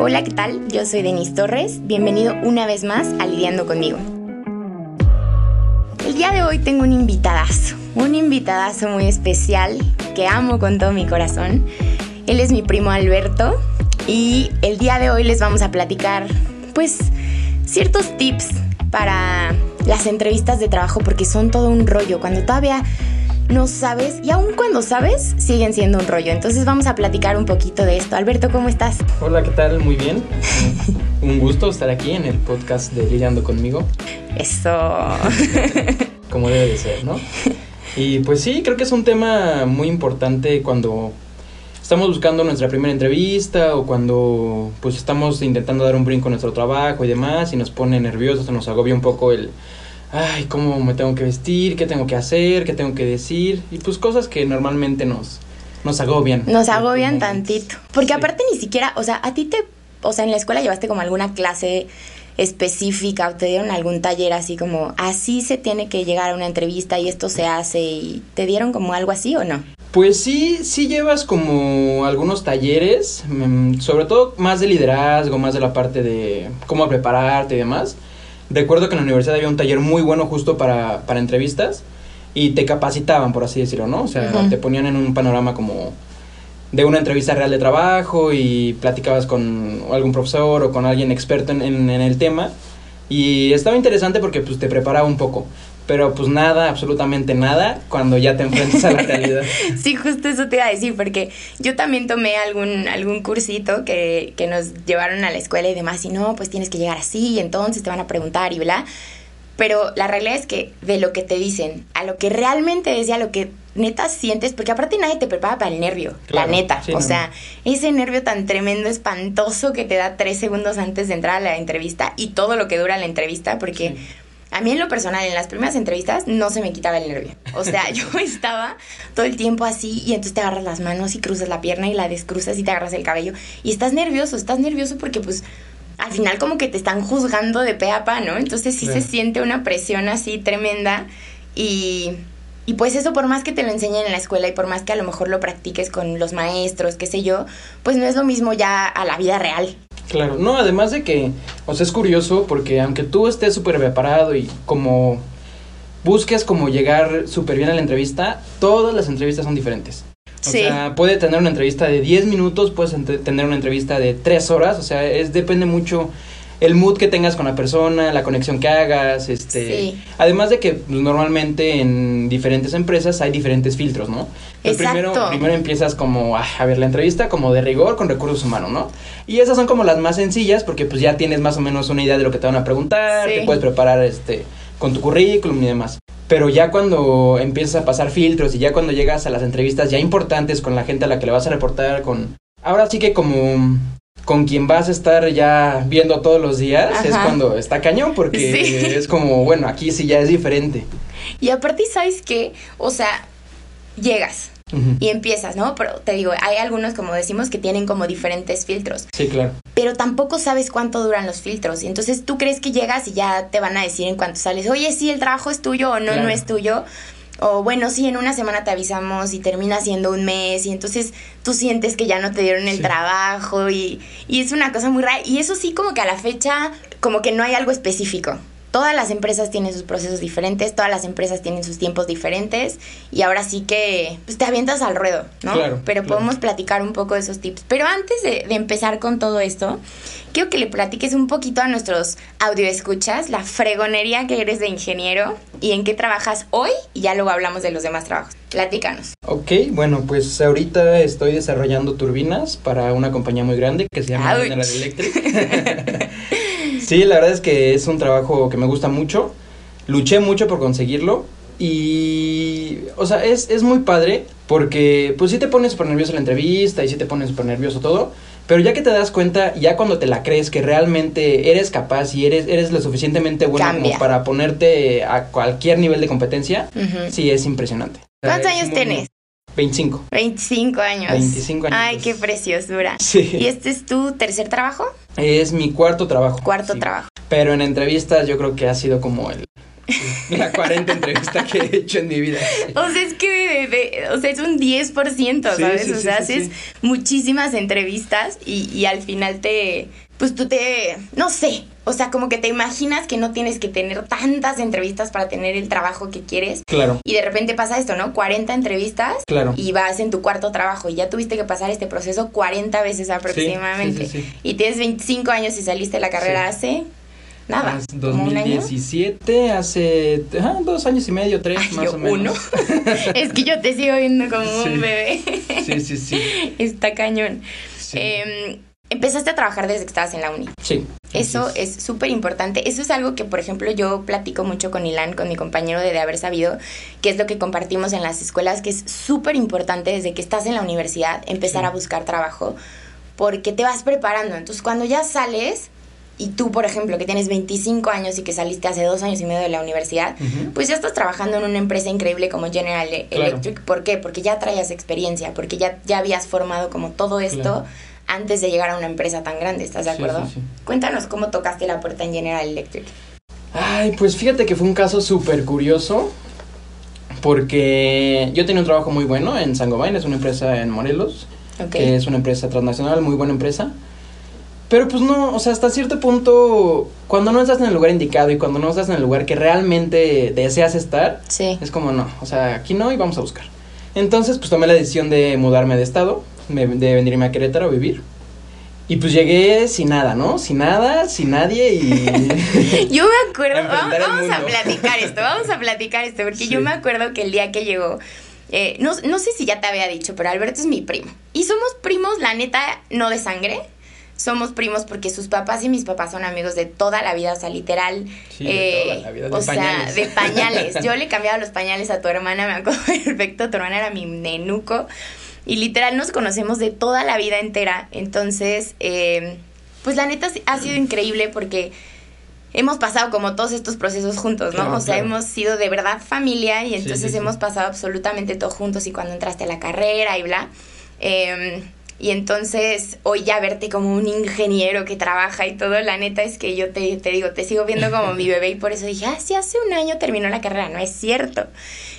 Hola, ¿qué tal? Yo soy Denise Torres. Bienvenido una vez más a Lidiando conmigo. El día de hoy tengo un invitadazo, un invitadazo muy especial que amo con todo mi corazón. Él es mi primo Alberto y el día de hoy les vamos a platicar, pues, ciertos tips para las entrevistas de trabajo porque son todo un rollo. Cuando todavía no sabes y aun cuando sabes, siguen siendo un rollo. Entonces vamos a platicar un poquito de esto. Alberto, ¿cómo estás? Hola, ¿qué tal? Muy bien. un gusto estar aquí en el podcast de Lidiando conmigo. Eso. Como debe de ser, ¿no? Y pues sí, creo que es un tema muy importante cuando estamos buscando nuestra primera entrevista o cuando pues estamos intentando dar un brinco en nuestro trabajo y demás y nos pone nerviosos, nos agobia un poco el ay, cómo me tengo que vestir, qué tengo que hacer, qué tengo que decir, y pues cosas que normalmente nos, nos agobian. Nos agobian tantito. Porque aparte ni siquiera, o sea, a ti te, o sea, en la escuela llevaste como alguna clase específica o te dieron algún taller así como, así se tiene que llegar a una entrevista y esto se hace y te dieron como algo así o no? Pues sí, sí llevas como algunos talleres, mm, sobre todo más de liderazgo, más de la parte de cómo prepararte y demás. Recuerdo que en la universidad había un taller muy bueno justo para, para entrevistas y te capacitaban, por así decirlo, ¿no? O sea, te ponían en un panorama como de una entrevista real de trabajo y platicabas con algún profesor o con alguien experto en, en, en el tema. Y estaba interesante porque pues te preparaba un poco pero pues nada, absolutamente nada, cuando ya te enfrentas a la realidad. sí, justo eso te iba a decir, porque yo también tomé algún, algún cursito que, que nos llevaron a la escuela y demás, y no, pues tienes que llegar así, y entonces te van a preguntar y bla. Pero la realidad es que de lo que te dicen, a lo que realmente es y a lo que neta sientes, porque aparte nadie te prepara para el nervio, la neta. o sea, ese nervio tan tremendo, espantoso que te da tres segundos antes de entrar a la entrevista y todo lo que dura la entrevista, porque... A mí en lo personal, en las primeras entrevistas, no se me quitaba el nervio. O sea, yo estaba todo el tiempo así y entonces te agarras las manos y cruzas la pierna y la descruzas y te agarras el cabello. Y estás nervioso, estás nervioso porque pues al final como que te están juzgando de pe a pa, ¿no? Entonces sí, se siente una presión así tremenda y... Y pues eso por más que te lo enseñen en la escuela y por más que a lo mejor lo practiques con los maestros, qué sé yo, pues no es lo mismo ya a la vida real. Claro, no, además de que, o sea, es curioso porque aunque tú estés súper preparado y como busques como llegar súper bien a la entrevista, todas las entrevistas son diferentes. O sea, puede tener una entrevista de 10 minutos, puedes tener una entrevista de 3 horas, o sea, es depende mucho el mood que tengas con la persona, la conexión que hagas, este, además de que pues, normalmente en diferentes empresas hay diferentes filtros, ¿no? primero, primero empiezas como a, ver la entrevista como de rigor con recursos humanos, ¿no? Y esas son como las más sencillas porque pues ya tienes más o menos una idea de lo que te van a preguntar, te puedes preparar este con tu currículum y demás. Pero ya cuando empiezas a pasar filtros y ya cuando llegas a las entrevistas ya importantes con la gente a la que le vas a reportar, con... Ahora sí que como con quien vas a estar ya viendo todos los días es cuando está cañón, porque es como, bueno, aquí sí ya es diferente. Y aparte, ¿sabes qué? O sea, llegas. Y empiezas, ¿no? Pero te digo, hay algunos, como decimos, que tienen como diferentes filtros. Sí, claro. Pero tampoco sabes cuánto duran los filtros. Y entonces tú crees que llegas y ya te van a decir en cuanto sales, oye, sí, el trabajo es tuyo o no, no es tuyo o bueno, sí, en una semana te avisamos y termina siendo un mes y entonces tú sientes que ya no te dieron el trabajo y, y es una cosa muy rara. Y eso sí, como que a la fecha, como que no hay algo específico todas las empresas tienen sus procesos diferentes, todas las empresas tienen sus tiempos diferentes y ahora sí que pues, te avientas al ruedo, ¿no? Claro, Pero podemos platicar un poco de esos tips. Pero antes de, empezar con todo esto, quiero que le platiques un poquito a nuestros audioescuchas la fregonería que eres de ingeniero y en qué trabajas hoy y ya luego hablamos de los demás trabajos. Platícanos. Ok, bueno, pues ahorita estoy desarrollando turbinas para una compañía muy grande que se llama General Electric. Sí, la verdad es que es un trabajo que me gusta mucho. Luché mucho por conseguirlo. Y, o sea, es, es muy padre porque, pues sí te pones súper nervioso la entrevista y sí te pones súper nervioso todo. Pero ya que te das cuenta, ya cuando te la crees que realmente eres capaz y eres, eres lo suficientemente bueno como para ponerte a cualquier nivel de competencia, sí es impresionante. ¿Cuántos años tienes? 25. 25 años. 25 años. Ay, qué preciosura. Sí. ¿Y este es tu tercer trabajo? Es mi cuarto trabajo. Cuarto trabajo. Pero en entrevistas yo creo que ha sido como el, La 40 entrevista que he hecho en mi vida. O sea, es que o sea, es un 10%, ¿sabes? o sea, haces muchísimas entrevistas y, y al final te, pues tú te, no sé, o sea, como que te imaginas que no tienes que tener tantas entrevistas para tener el trabajo que quieres. Claro. Y de repente pasa esto, ¿no? 40 entrevistas. Claro. Y vas en tu cuarto trabajo y ya tuviste que pasar este proceso 40 veces aproximadamente. Sí, sí, y tienes 25 años y saliste de la carrera hace Nada. 2017, hace dos años y medio, tres más o menos. Uno. es que yo te sigo viendo como un bebé. sí, sí, sí. Está cañón. Eh, empezaste a trabajar desde que estabas en la uni. Sí. Eso es súper importante. Eso es algo que, por ejemplo, yo platico mucho con Ilan, con mi compañero de, de haber sabido, que es lo que compartimos en las escuelas, que es súper importante desde que estás en la universidad empezar a buscar trabajo, porque te vas preparando. Entonces, cuando ya sales, y tú, por ejemplo, que tienes 25 años y que saliste hace dos años y medio de la universidad, pues ya estás trabajando en una empresa increíble como General Electric. ¿Por qué? Porque ya traías experiencia, porque ya, ya habías formado como todo esto antes de llegar a una empresa tan grande, ¿estás de acuerdo? Cuéntanos cómo tocaste la puerta en General Electric. Ay, pues fíjate que fue un caso súper curioso, porque yo tenía un trabajo muy bueno en Sangobain, es una empresa en Morelos, que es una empresa transnacional, muy buena empresa. Pero pues no, o sea, hasta cierto punto, cuando no estás en el lugar indicado y cuando no estás en el lugar que realmente deseas estar, es como no, o sea, aquí no y vamos a buscar. Entonces, pues tomé la decisión de mudarme de estado, de venirme a Querétaro a vivir. Y pues llegué sin nada, ¿no? Sin nada, sin nadie y... yo me acuerdo, vamos, a platicar esto, vamos a platicar esto, porque yo me acuerdo que el día que llegó, eh, no, no sé si ya te había dicho, pero Alberto es mi primo. Y somos primos, la neta, no de sangre, somos primos porque sus papás y mis papás son amigos de toda la vida, o sea, literal. Eh, o sea, de pañales. Yo le cambiaba los pañales a tu hermana, me acuerdo perfecto, tu hermana era mi nenuco. Y literal nos conocemos de toda la vida entera. Entonces, eh, pues la neta ha sido increíble porque hemos pasado como todos estos procesos juntos, ¿no? o sea, hemos sido de verdad familia y entonces hemos pasado absolutamente todo juntos y cuando entraste a la carrera y bla. Eh, y entonces hoy ya verte como un ingeniero que trabaja y todo, la neta es que yo te, te digo, te sigo viendo como mi bebé y por eso dije, ah, sí, hace un año terminó la carrera, no es cierto.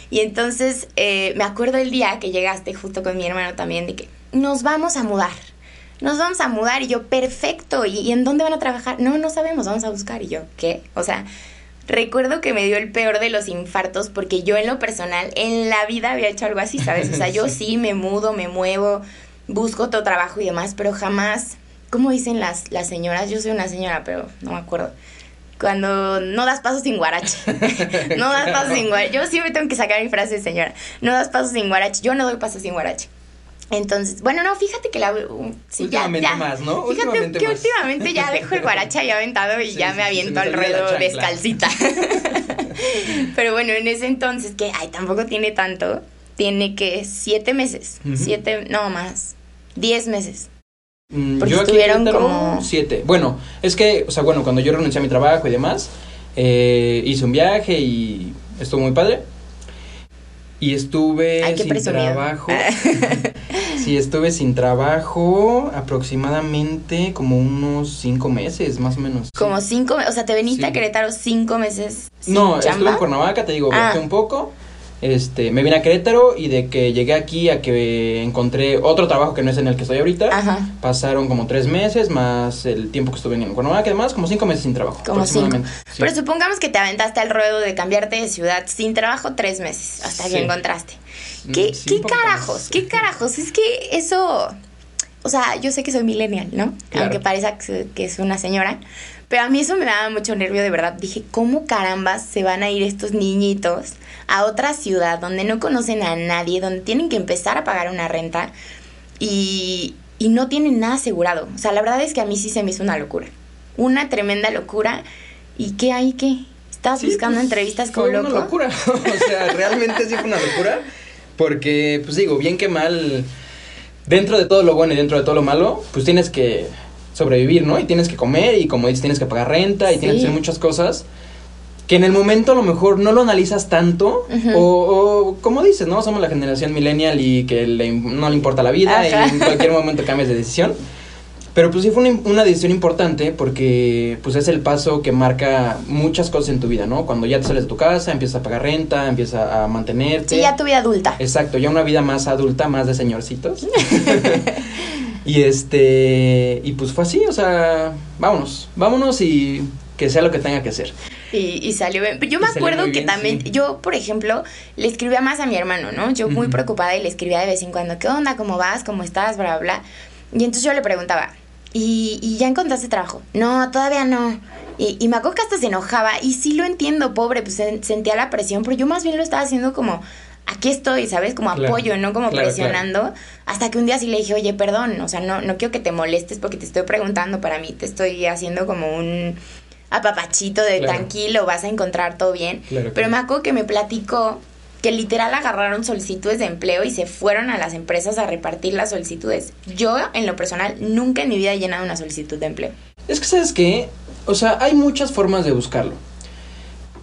Y entonces eh, me acuerdo el día que llegaste justo con mi hermano también de que nos vamos a mudar. Nos vamos a mudar y yo, perfecto. ¿Y, ¿Y en dónde van a trabajar? No, no sabemos, vamos a buscar. Y yo, ¿qué? O sea, recuerdo que me dio el peor de los infartos porque yo en lo personal en la vida había hecho algo así, ¿sabes? O sea, yo sí me mudo, me muevo, busco otro trabajo y demás, pero jamás, como dicen las, las señoras, yo soy una señora, pero no me acuerdo. Cuando no das pasos sin guarache. no das pasos sin guarache. Yo siempre tengo que sacar mi frase de señora. No das pasos sin guarache. Yo no doy pasos sin guarache. Entonces, bueno, no, fíjate que la... sí, últimamente ya, más, ¿no? Fíjate últimamente que últimamente ya dejo el guarache ahí aventado y ya me aviento al ruedo descalcita. Pero bueno, en ese entonces, que, ay, tampoco tiene tanto, tiene que siete meses, siete, no más, 10 meses. Mm, yo aquí estuvieron como siete. Bueno, es que, o sea, bueno, cuando yo renuncié a mi trabajo y demás, eh, hice un viaje y estuvo muy padre. Y estuve sin trabajo. sí, estuve sin trabajo aproximadamente como unos cinco meses, más o menos. Como cinco, o sea, te veniste a Querétaro cinco meses. Sin no, estuve en Cuernavaca, te digo, ah. un poco este, me vine a Querétaro y de que llegué aquí a que encontré otro trabajo que no es en el que estoy ahorita, pasaron como tres meses más el tiempo que estuve en Cuernavaca, que además como cinco meses sin trabajo. Como cinco. Pero supongamos que te aventaste al ruedo de cambiarte de ciudad sin trabajo tres meses, hasta que encontraste. Mm, ¿Qué, ¿qué carajos? ¿Qué carajos? Es que eso... O sea, yo sé que soy millennial, ¿no? Aunque parezca que es una señora. Pero a mí eso me daba mucho nervio, de verdad. Dije, ¿cómo carambas se van a ir estos niñitos a otra ciudad donde no conocen a nadie, donde tienen que empezar a pagar una renta y, y no tienen nada asegurado? O sea, la verdad es que a mí sí se me hizo una locura. Una tremenda locura. ¿Y qué hay qué? ¿Estás buscando pues, entrevistas como loco? una locura. o sea, realmente sí fue una locura. Porque, pues digo, bien que mal, dentro de todo lo bueno y dentro de todo lo malo, pues tienes que sobrevivir, ¿no? Y tienes que comer y como dices, tienes que pagar renta y tienes que hacer muchas cosas que en el momento a lo mejor no lo analizas tanto o, como dices, ¿no? Somos la generación millennial y que no le importa la vida y en cualquier momento cambias de decisión. Pero pues sí fue una, una, decisión importante porque pues es el paso que marca muchas cosas en tu vida, ¿no? Cuando ya te sales de tu casa, empiezas a pagar renta, empiezas a mantenerte. Sí, ya tu vida adulta. Exacto, ya una vida más adulta, más de señorcitos. y este, y pues fue así, o sea, vámonos, vámonos y que sea lo que tenga que ser. Y, y salió bien. Yo me acuerdo que también, yo, por ejemplo, le escribía más a mi hermano, ¿no? Yo muy preocupada y le escribía de vez en cuando, ¿qué onda? ¿Cómo vas? ¿Cómo estás? Bla, bla, bla. Y entonces yo le preguntaba, ¿y, y ya encontraste trabajo? No, todavía no. Y, y, me acuerdo que hasta se enojaba. Y sí lo entiendo, pobre, pues sentía la presión, pero yo más bien lo estaba haciendo como, aquí estoy, ¿sabes? Como apoyo, no como presionando. Hasta que un día sí le dije, oye, perdón, o sea, no, no quiero que te molestes porque te estoy preguntando para mí, te estoy haciendo como un apapachito de tranquilo, vas a encontrar todo bien. Pero me acuerdo que me platicó que literal agarraron solicitudes de empleo y se fueron a las empresas a repartir las solicitudes. Yo, en lo personal, nunca en mi vida he llenado una solicitud de empleo. Es que, ¿sabes qué? O sea, hay muchas formas de buscarlo.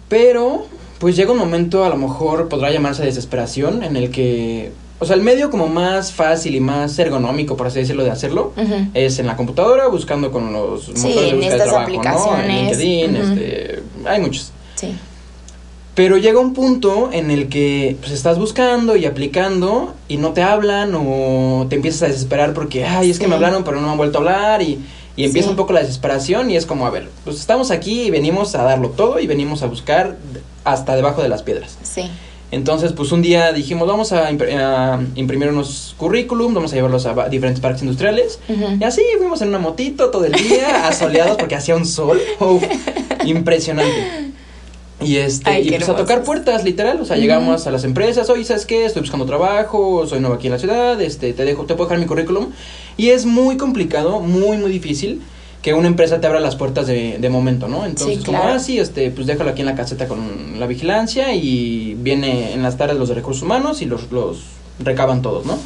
Pero, pues llega un momento, a lo mejor podrá llamarse desesperación, en el que o sea, el medio como más fácil y más ergonómico, por así decirlo, de hacerlo, es en la computadora, buscando con los motores de búsqueda de trabajo, aplicaciones. ¿no? En LinkedIn, este, hay muchos. Sí. Pero llega un punto en el que pues estás buscando y aplicando y no te hablan o te empiezas a desesperar porque, ay, es que me hablaron pero no me han vuelto a hablar y, y empieza un poco la desesperación y es como, a ver, pues estamos aquí y venimos a darlo todo y venimos a buscar hasta debajo de las piedras. Sí. Entonces, pues un día dijimos, vamos a, imprimir unos currículum, vamos a llevarlos a diferentes parques industriales. Y así fuimos en una motito todo el día, asoleados porque hacía un sol. impresionante. Y este, y pues a tocar puertas, literal. O sea, llegamos a las empresas, oye, ¿sabes qué? Estoy buscando trabajo, soy nuevo aquí en la ciudad, este, te dejo, te puedo dejar mi currículum. Y es muy complicado, muy, muy difícil que una empresa te abra las puertas de, de momento, ¿no? Entonces, como, ah, sí, este, pues déjalo aquí en la caseta con la vigilancia y viene en las tardes los de recursos humanos y los, los recaban todos, ¿no?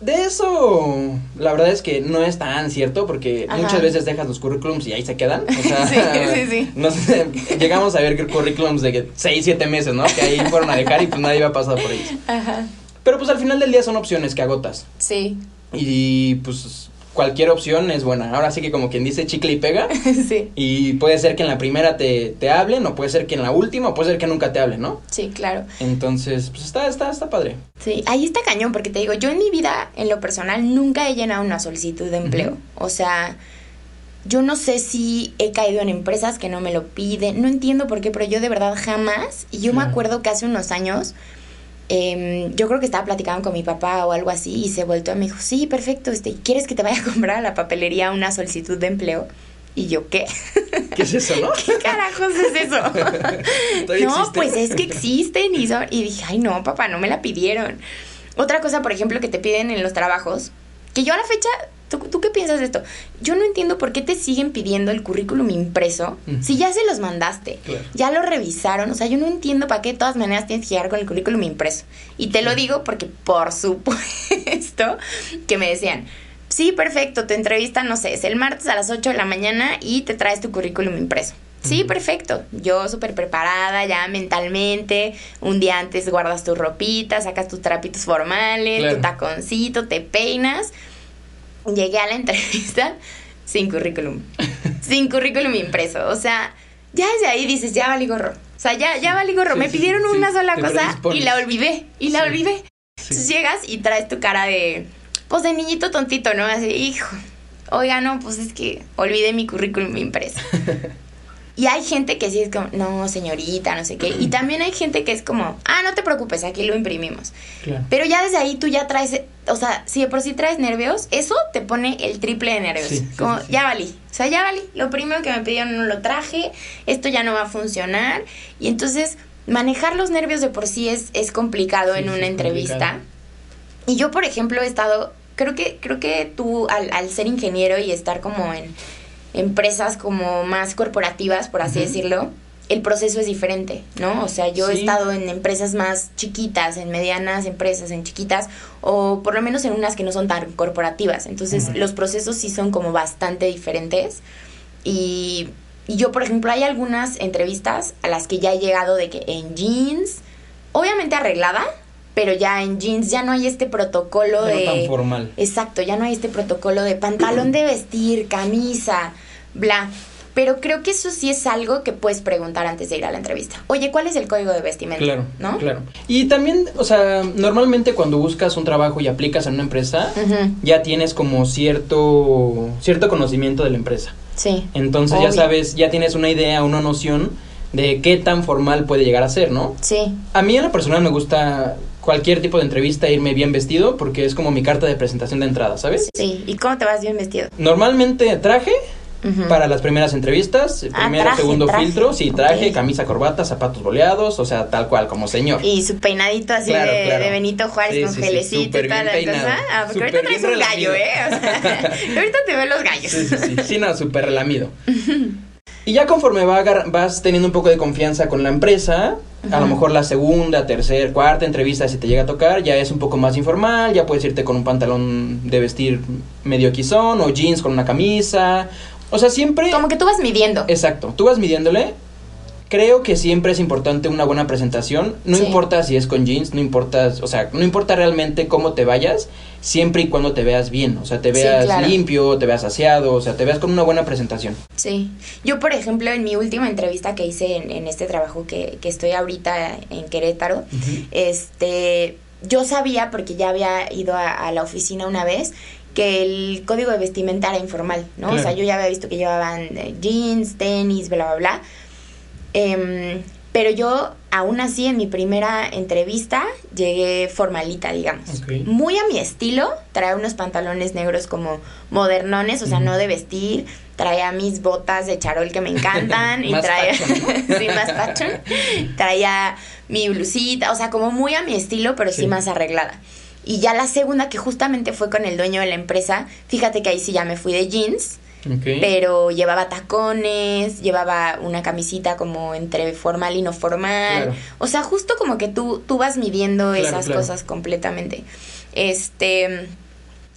De eso, la verdad es que no es tan cierto porque muchas veces dejas los currículums y ahí se quedan. O sea, sí, sí, sí. llegamos a ver currículums de 6, 7 meses, ¿no? Que ahí fueron a dejar y pues nadie ha pasado por ellos. Ajá. Pero pues al final del día son opciones que agotas. Sí. Y pues cualquier opción es buena. Ahora sí que como quien dice chicle y pega. sí. Y puede ser que en la primera te, te hablen, o puede ser que en la última, o puede ser que nunca te hablen, ¿no? Sí, claro. Entonces, pues está, está, está padre. Sí, ahí está cañón, porque te digo, yo en mi vida, en lo personal, nunca he llenado una solicitud de empleo. O sea, yo no sé si he caído en empresas que no me lo piden, no entiendo por qué, pero yo de verdad jamás. Y yo me acuerdo que hace unos años Em, yo creo que estaba platicando con mi papá o algo así y se volvió y me dijo, sí, perfecto, este, ¿quieres que te vaya a comprar a la papelería una solicitud de empleo? Y yo, ¿qué? ¿Qué es eso, no? ¿Qué carajos es eso? no, pues es que existen y, y dije, ay, no, papá, no me la pidieron. Otra cosa, por ejemplo, que te piden en los trabajos, que yo a la fecha ¿Tú, qué piensas de esto? Yo no entiendo por qué te siguen pidiendo el currículum impreso si ya se los mandaste, ya lo revisaron. O sea, yo no entiendo para qué de todas maneras tienes que llegar con el currículum impreso. Y te lo digo porque, por supuesto, que me decían, sí, perfecto, tu entrevista, no sé, es el martes a las 8 de la mañana y te traes tu currículum impreso. Sí, perfecto. Yo súper preparada ya mentalmente. Un día antes guardas tu ropita, sacas tus trapitos formales, tu taconcito, te peinas llegué a la entrevista sin currículum. sin currículum impreso. O sea, ya desde ahí dices, ya valí gorro. O sea, ya, ya valí gorro. Me pidieron una sola cosa y la olvidé. Y la olvidé. Entonces llegas y traes tu cara de, pues de niñito tontito, ¿no? Así, hijo, oiga, no, pues es que olvidé mi currículum impreso. Y hay gente que sí es como, no, señorita, no sé qué. Y también hay gente que es como, ah, no te preocupes, aquí lo imprimimos. Pero ya desde ahí tú ya traes, o sea, si de por sí traes nervios, eso te pone el triple de nervios. como, ya valí. O sea, ya valí. Lo primero que me pidieron no lo traje, esto ya no va a funcionar. Y entonces, manejar los nervios de por sí es, es complicado en una entrevista. Y yo, por ejemplo, he estado, creo que, creo que tú al, al ser ingeniero y estar como en empresas como más corporativas, por así decirlo, el proceso es diferente, ¿no? O sea, yo he estado en empresas más chiquitas, en medianas empresas, en chiquitas, o por lo menos en unas que no son tan corporativas. Entonces, los procesos sí son como bastante diferentes. Y, y, yo, por ejemplo, hay algunas entrevistas a las que ya he llegado de que en jeans, obviamente arreglada, pero ya en jeans ya no hay este protocolo no de... tan formal. Exacto, ya no hay este protocolo de pantalón de vestir, camisa, bla. Pero creo que eso sí es algo que puedes preguntar antes de ir a la entrevista. Oye, ¿cuál es el código de vestimenta? Claro, ¿No? claro. Y también, o sea, normalmente cuando buscas un trabajo y aplicas en una empresa, ya tienes como cierto cierto conocimiento de la empresa. Sí. Entonces ya sabes, ya tienes una idea, una noción de qué tan formal puede llegar a ser, ¿no? Sí. A mí en lo personal me gusta cualquier tipo de entrevista irme bien vestido porque es como mi carta de presentación de entrada, ¿sabes? Sí. ¿Y cómo te vas bien vestido? Normalmente traje para las primeras entrevistas, Ah, primero, traje, segundo traje. filtro, sí, traje, camisa, corbata, zapatos boleados, o sea, tal cual, como señor. Y su peinadito así Claro, de, claro. de Benito Juárez Sí, con sí, sí, gelecito y toda bien la peinado, cosa. Ah, porque ahorita traes un gallo, ¿eh? relamido. O sea, ahorita te veo los gallos. Sí, sí, sí, sí, no, súper relamido. Y ya conforme va vas teniendo un poco de confianza con la empresa, a lo mejor la segunda, tercera, cuarta entrevista, si te llega a tocar, ya es un poco más informal, ya puedes irte con un pantalón de vestir medio quizón o jeans con una camisa. O sea, siempre... Como que tú vas midiendo. Exacto, tú vas midiéndole. Creo que siempre es importante una buena presentación. No Sí. importa si es con jeans, no importa, o sea, no importa realmente cómo te vayas, siempre y cuando te veas bien. O sea, te Sí, veas claro. limpio, te veas aseado, o sea, te veas con una buena presentación. Sí. Yo, por ejemplo, en mi última entrevista que hice en, en este trabajo que, que estoy ahorita en Querétaro, este, yo sabía, porque ya había ido a, a la oficina una vez, que el código de vestimenta era informal, ¿no? O sea, yo ya había visto que llevaban eh, jeans, tenis, bla, bla, bla. Em, pero yo, aún así, en mi primera entrevista, llegué formalita, digamos. Muy a mi estilo, traía unos pantalones negros como modernones, o sea, no de vestir. Traía mis botas de charol que me encantan y traía sí, más fashion. Traía mi blusita, o sea, como muy a mi estilo, pero sí. Sí. más arreglada. Y ya la segunda, que justamente fue con el dueño de la empresa, fíjate que ahí sí ya me fui de jeans, Pero llevaba tacones, llevaba una camisita como entre formal y no formal. Claro. O sea, justo como que tú, tú vas midiendo Claro, esas claro. cosas completamente. Este.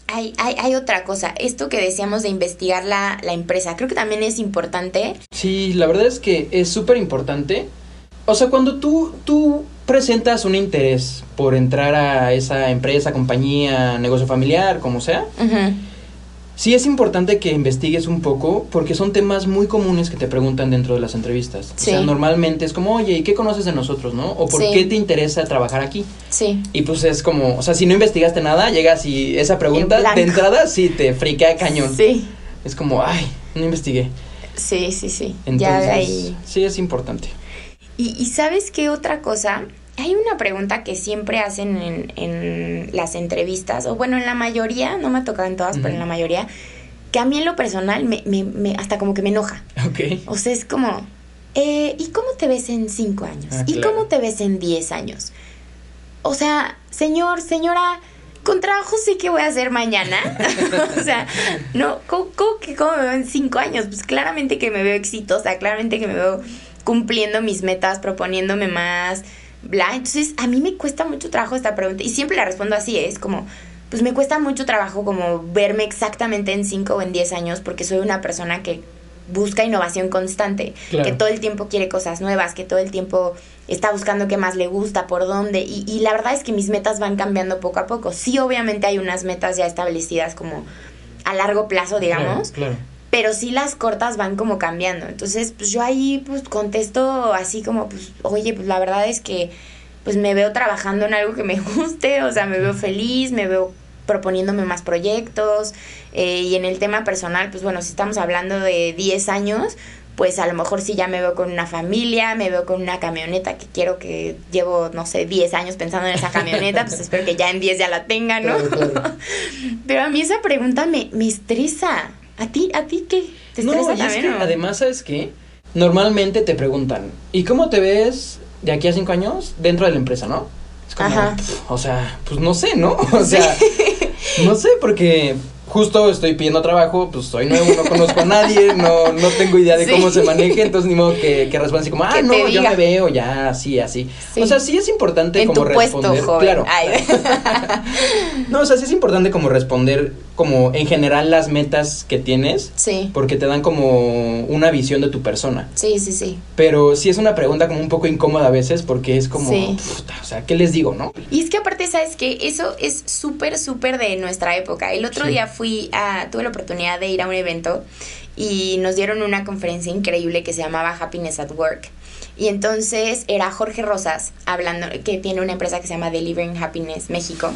Hay, hay, hay otra cosa, esto que decíamos de investigar la, la empresa, creo que también es importante. Sí, la verdad es que es súper importante. O sea, cuando tú, tú presentas un interés por entrar a esa empresa, compañía, negocio familiar, como sea, Ujú. Sí es importante que investigues un poco porque son temas muy comunes que te preguntan dentro de las entrevistas. Sí. O sea, normalmente es como, oye, ¿y qué conoces de nosotros, no? O ¿por Sí. qué te interesa trabajar aquí? Sí. Y pues es como, o sea, si no investigaste nada, llegas y esa pregunta de entrada sí te friquea cañón. Sí, Es como, ay, no investigué. sí, sí, sí. Entonces, ya de ahí. sí es importante. Y, y sabes qué otra cosa? Hay una pregunta que siempre hacen en, en las entrevistas, o bueno, en la mayoría, no me ha tocado en todas, pero en la mayoría, que a mí en lo personal me, me, me- hasta como que me enoja. Ok. O sea, es como, eh, ¿y cómo te ves en cinco años? Ah, ¿Y claro. cómo te ves en diez años? O sea, señor, señora, con trabajo sí que voy a hacer mañana. o sea, no, ¿cómo, cómo me veo en cinco años? Pues claramente que me veo exitosa, claramente que me veo cumpliendo mis metas, proponiéndome más, bla. Entonces, a mí me cuesta mucho trabajo esta pregunta y siempre la respondo así, ¿eh? es como, pues me cuesta mucho trabajo como verme exactamente en cinco o en diez años porque soy una persona que busca innovación constante, Claro. que todo el tiempo quiere cosas nuevas, que todo el tiempo está buscando qué más le gusta, por dónde, y, y la verdad es que mis metas van cambiando poco a poco. Sí, obviamente hay unas metas ya establecidas como a largo plazo, digamos, Claro, claro. Pero sí las cortas van como cambiando. Entonces, pues yo ahí pues contesto así como, pues, oye, pues la verdad es que pues me veo trabajando en algo que me guste, o sea, me veo feliz, me veo proponiéndome más proyectos eh, y en el tema personal, pues bueno, si estamos hablando de 10 años, pues a lo mejor sí ya me veo con una familia, me veo con una camioneta que quiero que llevo, no sé, 10 años pensando en esa camioneta, pues espero que ya en 10 ya la tenga, ¿no? Claro, claro. Pero a mí esa pregunta me, me estresa. ¿A ti, a ti qué? ¿Te No, y es que además, ¿sabes qué? Normalmente te preguntan, ¿y cómo te ves de aquí a cinco años dentro de la empresa, no? Es como, Ajá. pf, o sea, pues no sé, ¿no? O sea, no sé, porque justo estoy pidiendo trabajo, pues soy nuevo, no conozco a nadie, no, no tengo idea de Sí. cómo se maneje, entonces ni modo que, que responda así como, ah, no, yo me veo ya así, así. Sí. O sea, sí es importante en como tu puesto, responder. joven. Claro. Ay. No, o sea, sí es importante como responder como en general las metas que tienes. Sí. Porque te dan como una visión de tu persona. Sí, sí, sí. Pero sí es una pregunta como un poco incómoda a veces porque es como, Sí. puta, o sea, ¿qué les digo, no? Y es que aparte, ¿sabes que Eso es súper, súper de nuestra época. El otro Sí. día fui a, tuve la oportunidad de ir a un evento y nos dieron una conferencia increíble que se llamaba Happiness at Work. Y entonces era Jorge Rosas hablando, que tiene una empresa que se llama Delivering Happiness México.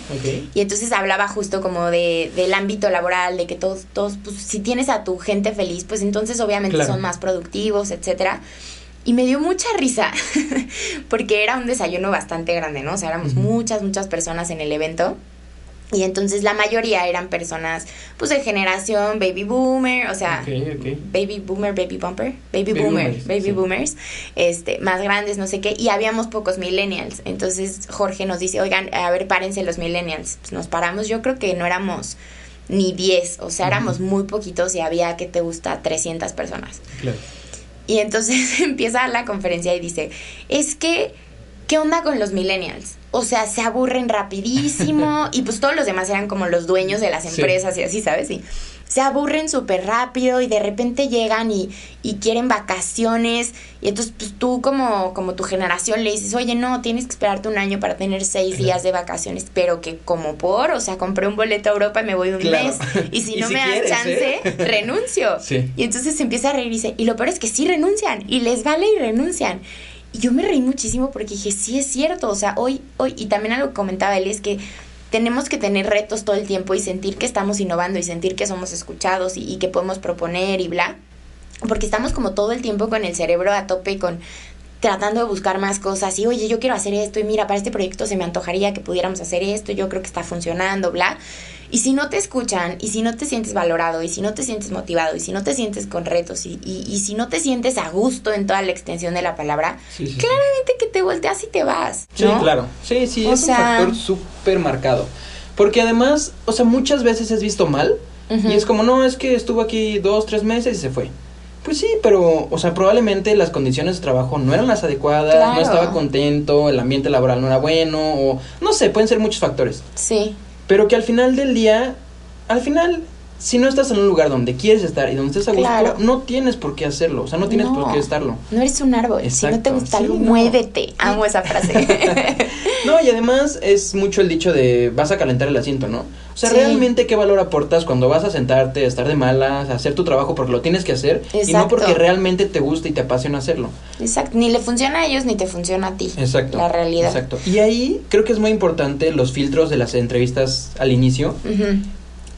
Y entonces hablaba justo como de, del ámbito laboral, de que todos, todos, pues si tienes a tu gente feliz, pues entonces obviamente Claro. son más productivos, etcétera. Y me dio mucha risa, porque era un desayuno bastante grande, ¿no? O sea, éramos muchas, muchas personas en el evento. Y entonces la mayoría eran personas, pues de generación baby boomer, o sea, baby boomer, baby bumper, baby, Baby boomer, boomers, baby sí. boomers, este, más grandes, no sé qué, y habíamos pocos millennials. Entonces Jorge nos dice, oigan, a ver, párense los millennials. Pues nos paramos, yo creo que no éramos ni 10, o sea, éramos muy poquitos y había, que te gusta? 300 personas. Claro. Y entonces empieza la conferencia y dice, es que, ¿qué onda con los millennials? O sea, se aburren rapidísimo y pues todos los demás eran como los dueños de las Sí. empresas y así, ¿sabes? Y se aburren súper rápido y de repente llegan y, y quieren vacaciones y entonces pues tú como, como tu generación le dices, oye, no, tienes que esperarte un año para tener seis Claro. días de vacaciones, pero que como por, o sea, compré un boleto a Europa y me voy un Claro. mes y si Y no si me das quieres, chance, ¿eh? renuncio. Sí. Y entonces se empieza a reír y dice, y lo peor es que sí renuncian, y les vale y renuncian. Y yo me reí muchísimo porque dije, sí es cierto, o sea, hoy, hoy, y también algo que comentaba él es que tenemos que tener retos todo el tiempo y sentir que estamos innovando y sentir que somos escuchados y, y que podemos proponer y bla. Porque estamos como todo el tiempo con el cerebro a tope, con tratando de buscar más cosas y oye, yo quiero hacer esto y mira, para este proyecto se me antojaría que pudiéramos hacer esto, yo creo que está funcionando, bla. Y si no te escuchan, y si no te sientes valorado, y si no te sientes motivado, y si no te sientes con retos, y, y, y si no te sientes a gusto en toda la extensión de la palabra, Sí, sí, sí. claramente que te volteas y te vas. Sí, claro. Sí, sí, O es sea- un factor súper marcado. Porque además, o sea, muchas veces es visto mal. Y es como, no, es que estuvo aquí dos, tres meses y se fue. Pues sí, pero, o sea, probablemente las condiciones de trabajo no eran las adecuadas, Claro. no estaba contento, el ambiente laboral no era bueno, o no sé, pueden ser muchos factores. Sí, Pero que al final del día, al final, si no estás en un lugar donde quieres estar y donde estés a gusto, Claro. no tienes por qué hacerlo, o sea, no tienes No. por qué estarlo. no eres un árbol. Si no te gusta sí, algo, no. muévete. Amo esa frase. No, y además es mucho el dicho de vas a calentar el asiento, ¿no? O sea, Sí. realmente qué valor aportas cuando vas a sentarte, a estar de malas, a hacer tu trabajo porque lo tienes que hacer y no porque realmente te gusta y te apasiona hacerlo. Exacto. Ni le funciona a ellos ni te funciona a ti. Exacto. La realidad. Exacto. Y ahí creo que es muy importante los filtros de las entrevistas al inicio.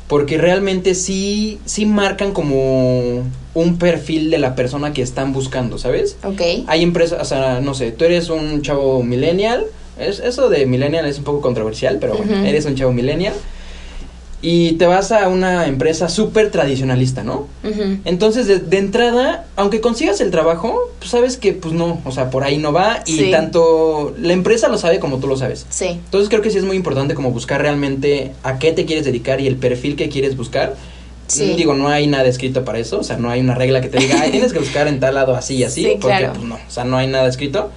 Porque realmente sí, sí marcan como un perfil de la persona que están buscando, ¿sabes? Ok. Hay empresas, o sea, no sé, tú eres un chavo millennial, es, eso de millennial es un poco controversial, pero bueno, eres un chavo millennial y te vas a una empresa súper tradicionalista, ¿no? Entonces, de, de entrada, aunque consigas el trabajo, pues sabes que pues no, o sea, por ahí no va y Sí. tanto la empresa lo sabe como tú lo sabes. Sí. Entonces creo que sí es muy importante como buscar realmente a qué te quieres dedicar y el perfil que quieres buscar. Sí. Digo, no hay nada escrito para eso, o sea, no hay una regla que te diga, Ay, tienes que buscar en tal lado así y así, Sí, porque claro. pues no, o sea, no hay nada escrito.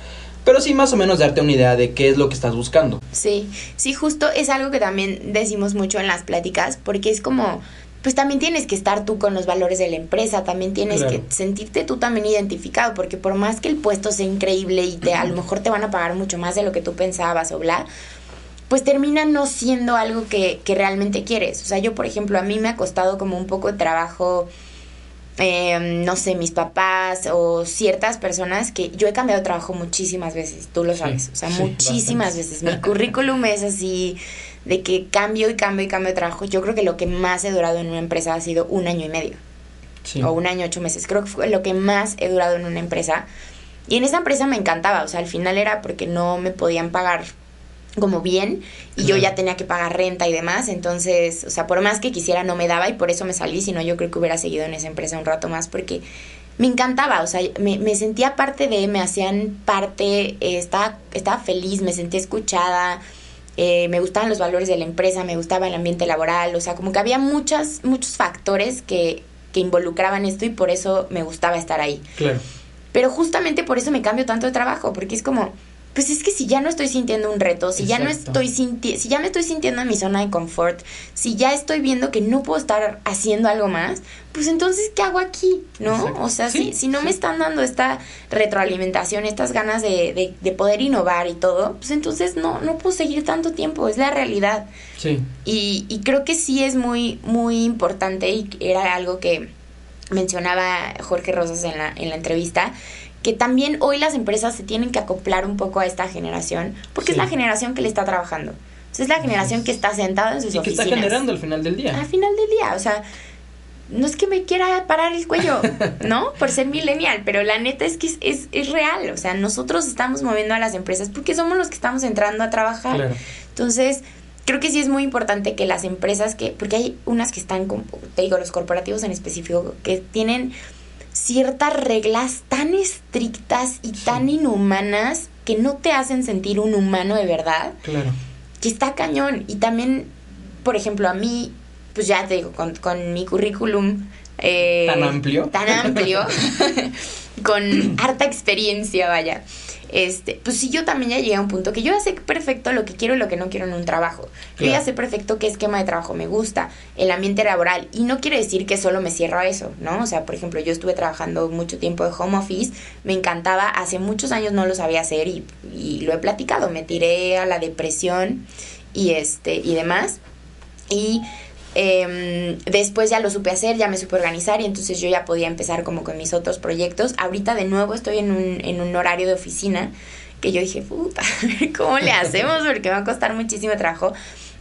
Pero sí más o menos darte una idea de qué es lo que estás buscando. Sí, sí, justo es algo que también decimos mucho en las pláticas, porque es como, pues también tienes que estar tú con los valores de la empresa, también tienes Claro. que sentirte tú también identificado, porque por más que el puesto sea increíble y te, a lo mejor te van a pagar mucho más de lo que tú pensabas o bla, pues termina no siendo algo que, que realmente quieres. O sea, yo, por ejemplo, a mí me ha costado como un poco de trabajo eh, no sé, mis papás o ciertas personas que yo he cambiado de trabajo muchísimas veces, tú lo Sí, sabes, o sea, sí, muchísimas veces. Mi currículum es así de que cambio y cambio y cambio de trabajo. Yo creo que lo que más he durado en una empresa ha sido un año y medio Sí. o un año ocho meses. Creo que fue lo que más he durado en una empresa. Y en esa empresa me encantaba, o sea, al final era porque no me podían pagar como bien y yo ya tenía que pagar renta y demás, entonces, o sea, por más que quisiera no me daba y por eso me salí, sino yo creo que hubiera seguido en esa empresa un rato más porque me encantaba, o sea, me, me sentía parte de, me hacían parte, eh, estaba, estaba feliz, me sentía escuchada, eh, me gustaban los valores de la empresa, me gustaba el ambiente laboral, o sea, como que había muchas, muchos factores que, que involucraban esto y por eso me gustaba estar ahí. Claro. Pero justamente por eso me cambio tanto de trabajo, porque es como, pues es que si ya no estoy sintiendo un reto, si ya no estoy sintiendo, si ya me estoy sintiendo en mi zona de confort, si ya estoy viendo que no puedo estar haciendo algo más, pues entonces, ¿qué hago aquí? ¿No? O sea, si, si no me están dando esta retroalimentación, estas ganas de, de, poder innovar y todo, pues entonces no, no puedo seguir tanto tiempo, es la realidad. Sí. Y, y creo que sí es muy, muy importante y era algo que mencionaba Jorge Rosas en la, en la entrevista, que también hoy las empresas se tienen que acoplar un poco a esta generación, porque es la generación que le está trabajando. es la generación que está sentada en sus oficinas. Y que está generando al final del día. Al final del día, o sea, no es que me quiera parar el cuello, ¿no? Por ser millennial, pero la neta es que es, es, real, o sea, nosotros estamos moviendo a las empresas porque somos los que estamos entrando a trabajar. Entonces, creo que sí es muy importante que las empresas que, porque hay unas que están, te digo, los corporativos en específico, que tienen ciertas reglas tan estrictas y tan inhumanas que no te hacen sentir un humano de verdad. Claro. Que está cañón. Y también, por ejemplo, a mí, pues ya te digo, con, con mi currículum. Eh, tan amplio. Tan amplio. con harta experiencia, vaya este, pues sí, yo también ya llegué a un punto que yo ya sé perfecto lo que quiero y lo que no quiero en un trabajo. Yo ya sé perfecto qué esquema de trabajo me gusta, el ambiente laboral. Y no quiere decir que solo me cierro a eso, ¿no? O sea, por ejemplo, yo estuve trabajando mucho tiempo de home office, me encantaba, hace muchos años no lo sabía hacer y, y lo he platicado, me tiré a la depresión y este y demás. Y eh, después ya lo supe hacer, ya me supe organizar y entonces yo ya podía empezar como con mis otros proyectos. Ahorita de nuevo estoy en un, en un horario de oficina que yo dije, puta, ¿cómo le hacemos? Porque va a costar muchísimo trabajo.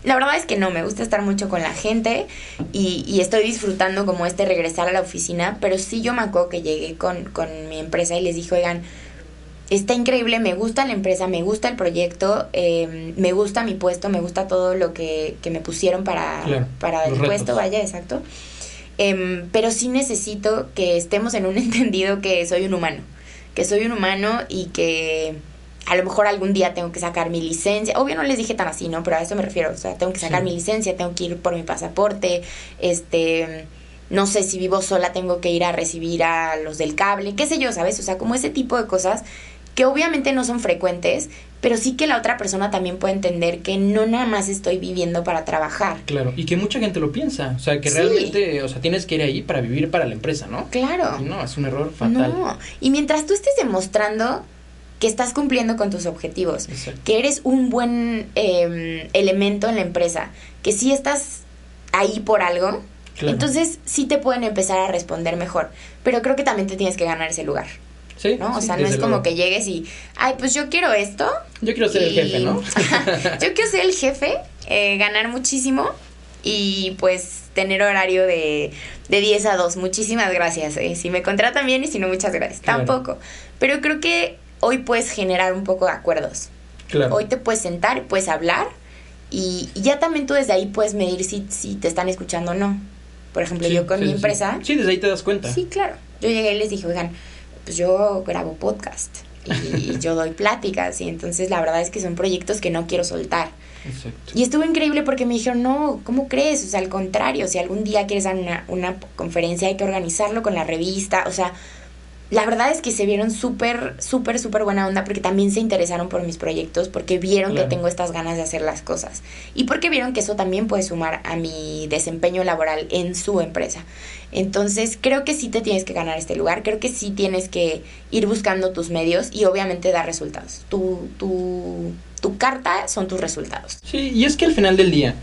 La verdad es que no, me gusta estar mucho con la gente y, y, estoy disfrutando como este regresar a la oficina, pero sí yo me acuerdo que llegué con, con mi empresa y les dije, oigan, está increíble, me gusta la empresa, me gusta el proyecto, eh, me gusta mi puesto, me gusta todo lo que, que me pusieron para, para el puesto, vaya, exacto. Em, pero sí necesito que estemos en un entendido que soy un humano, que soy un humano y que a lo mejor algún día tengo que sacar mi licencia. Obvio no les dije tan así, ¿no? Pero a eso me refiero. O sea, tengo que sacar mi licencia, tengo que ir por mi pasaporte, este no sé si vivo sola, tengo que ir a recibir a los del cable, qué sé yo, ¿sabes? O sea, como ese tipo de cosas que obviamente no son frecuentes, pero sí que la otra persona también puede entender que no nada más estoy viviendo para trabajar. Claro, y que mucha gente lo piensa, o sea, que realmente, o sea, tienes que ir ahí para vivir para la empresa, ¿no? Claro. no, es un error fatal. No, y mientras tú estés demostrando que estás cumpliendo con tus objetivos, que eres un buen em, elemento en la empresa, que sí estás ahí por algo, entonces sí te pueden empezar a responder mejor, pero creo que también te tienes que ganar ese lugar. ¿No? O sea, no es como que llegues y, ay, pues yo quiero esto. Yo quiero ser el jefe, ¿no? yo quiero ser el jefe, eh, ganar muchísimo y pues tener horario de, de 10 a 2. Muchísimas gracias. Eh. Si me contratan bien y si no, muchas gracias. Tampoco. Pero creo que hoy puedes generar un poco de acuerdos. Claro. Hoy te puedes sentar, puedes hablar y, ya también tú desde ahí puedes medir si, si te están escuchando o no. Por ejemplo, yo con mi empresa. Sí. desde ahí te das cuenta. Sí, claro. Yo llegué y les dije, oigan, pues yo grabo podcast y yo doy pláticas y entonces la verdad es que son proyectos que no quiero soltar. Exacto. Y estuvo increíble porque me dijeron, no, ¿cómo crees? O sea, al contrario, si algún día quieres dar una, una conferencia hay que organizarlo con la revista, o sea, la verdad es que se vieron súper, súper, súper buena onda porque también se interesaron por mis proyectos, porque vieron que tengo estas ganas de hacer las cosas y porque vieron que eso también puede sumar a mi desempeño laboral en su empresa. Entonces creo que sí te tienes que ganar este lugar, creo que sí tienes que ir buscando tus medios y obviamente dar resultados. Tu, tu, tu carta son tus resultados. Sí, y es que al final del día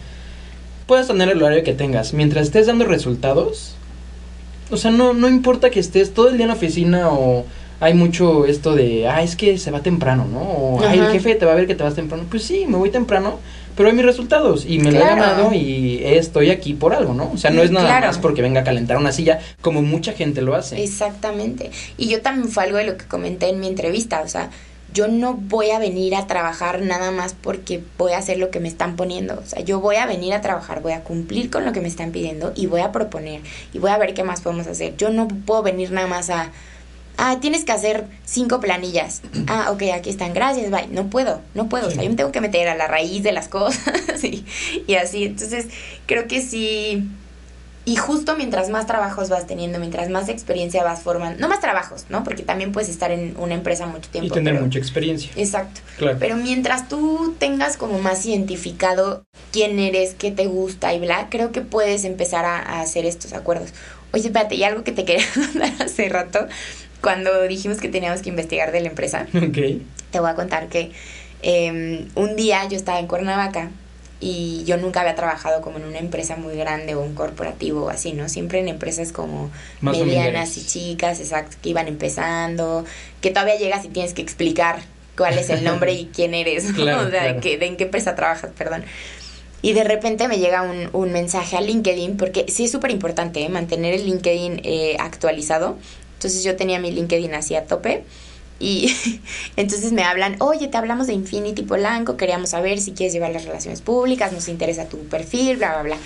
puedes tener el horario que tengas, mientras estés dando resultados o sea, no, no importa que estés todo el día en la oficina o hay mucho esto de, ah, es que se va temprano, ¿no? O, ay, el jefe te va a ver que te vas temprano. Pues sí, me voy temprano, pero hay mis resultados y me lo he ganado y estoy aquí por algo, ¿no? O sea, no es nada más porque venga a calentar una silla como mucha gente lo hace. Exactamente. Y yo también fue algo de lo que comenté en mi entrevista, o sea, yo no voy a venir a trabajar nada más porque voy a hacer lo que me están poniendo. O sea, yo voy a venir a trabajar, voy a cumplir con lo que me están pidiendo y voy a proponer y voy a ver qué más podemos hacer. Yo no puedo venir nada más a, ah, tienes que hacer cinco planillas. Ah, ok, aquí están, gracias, bye. No puedo, no puedo. O sea, yo me tengo que meter a la raíz de las cosas y, y así. Entonces, creo que sí Y justo mientras más trabajos vas teniendo, mientras más experiencia vas formando, no más trabajos, ¿no? Porque también puedes estar en una empresa mucho tiempo. Y tener mucha experiencia. Exacto. Claro. Pero mientras tú tengas como más identificado quién eres, qué te gusta y bla, creo que puedes empezar a, a hacer estos acuerdos. Oye, espérate, y algo que te quería contar hace rato, cuando dijimos que teníamos que investigar de la empresa. Ok. Te voy a contar que eh, un día yo estaba en Cuernavaca y yo nunca había trabajado como en una empresa muy grande o un corporativo o así, ¿no? Siempre en empresas como Más medianas familiares. y chicas, exacto, que iban empezando, que todavía llegas y tienes que explicar cuál es el nombre y quién eres, ¿no? Claro, o sea, claro. qué- de en qué empresa trabajas, perdón. Y de repente me llega un, un mensaje a LinkedIn, porque sí es súper importante ¿eh? mantener el LinkedIn eh, actualizado. Entonces yo tenía mi LinkedIn así a tope. Y entonces me hablan, oye, te hablamos de Infinity Polanco, queríamos saber si quieres llevar las relaciones públicas, nos interesa tu perfil, bla, bla, bla.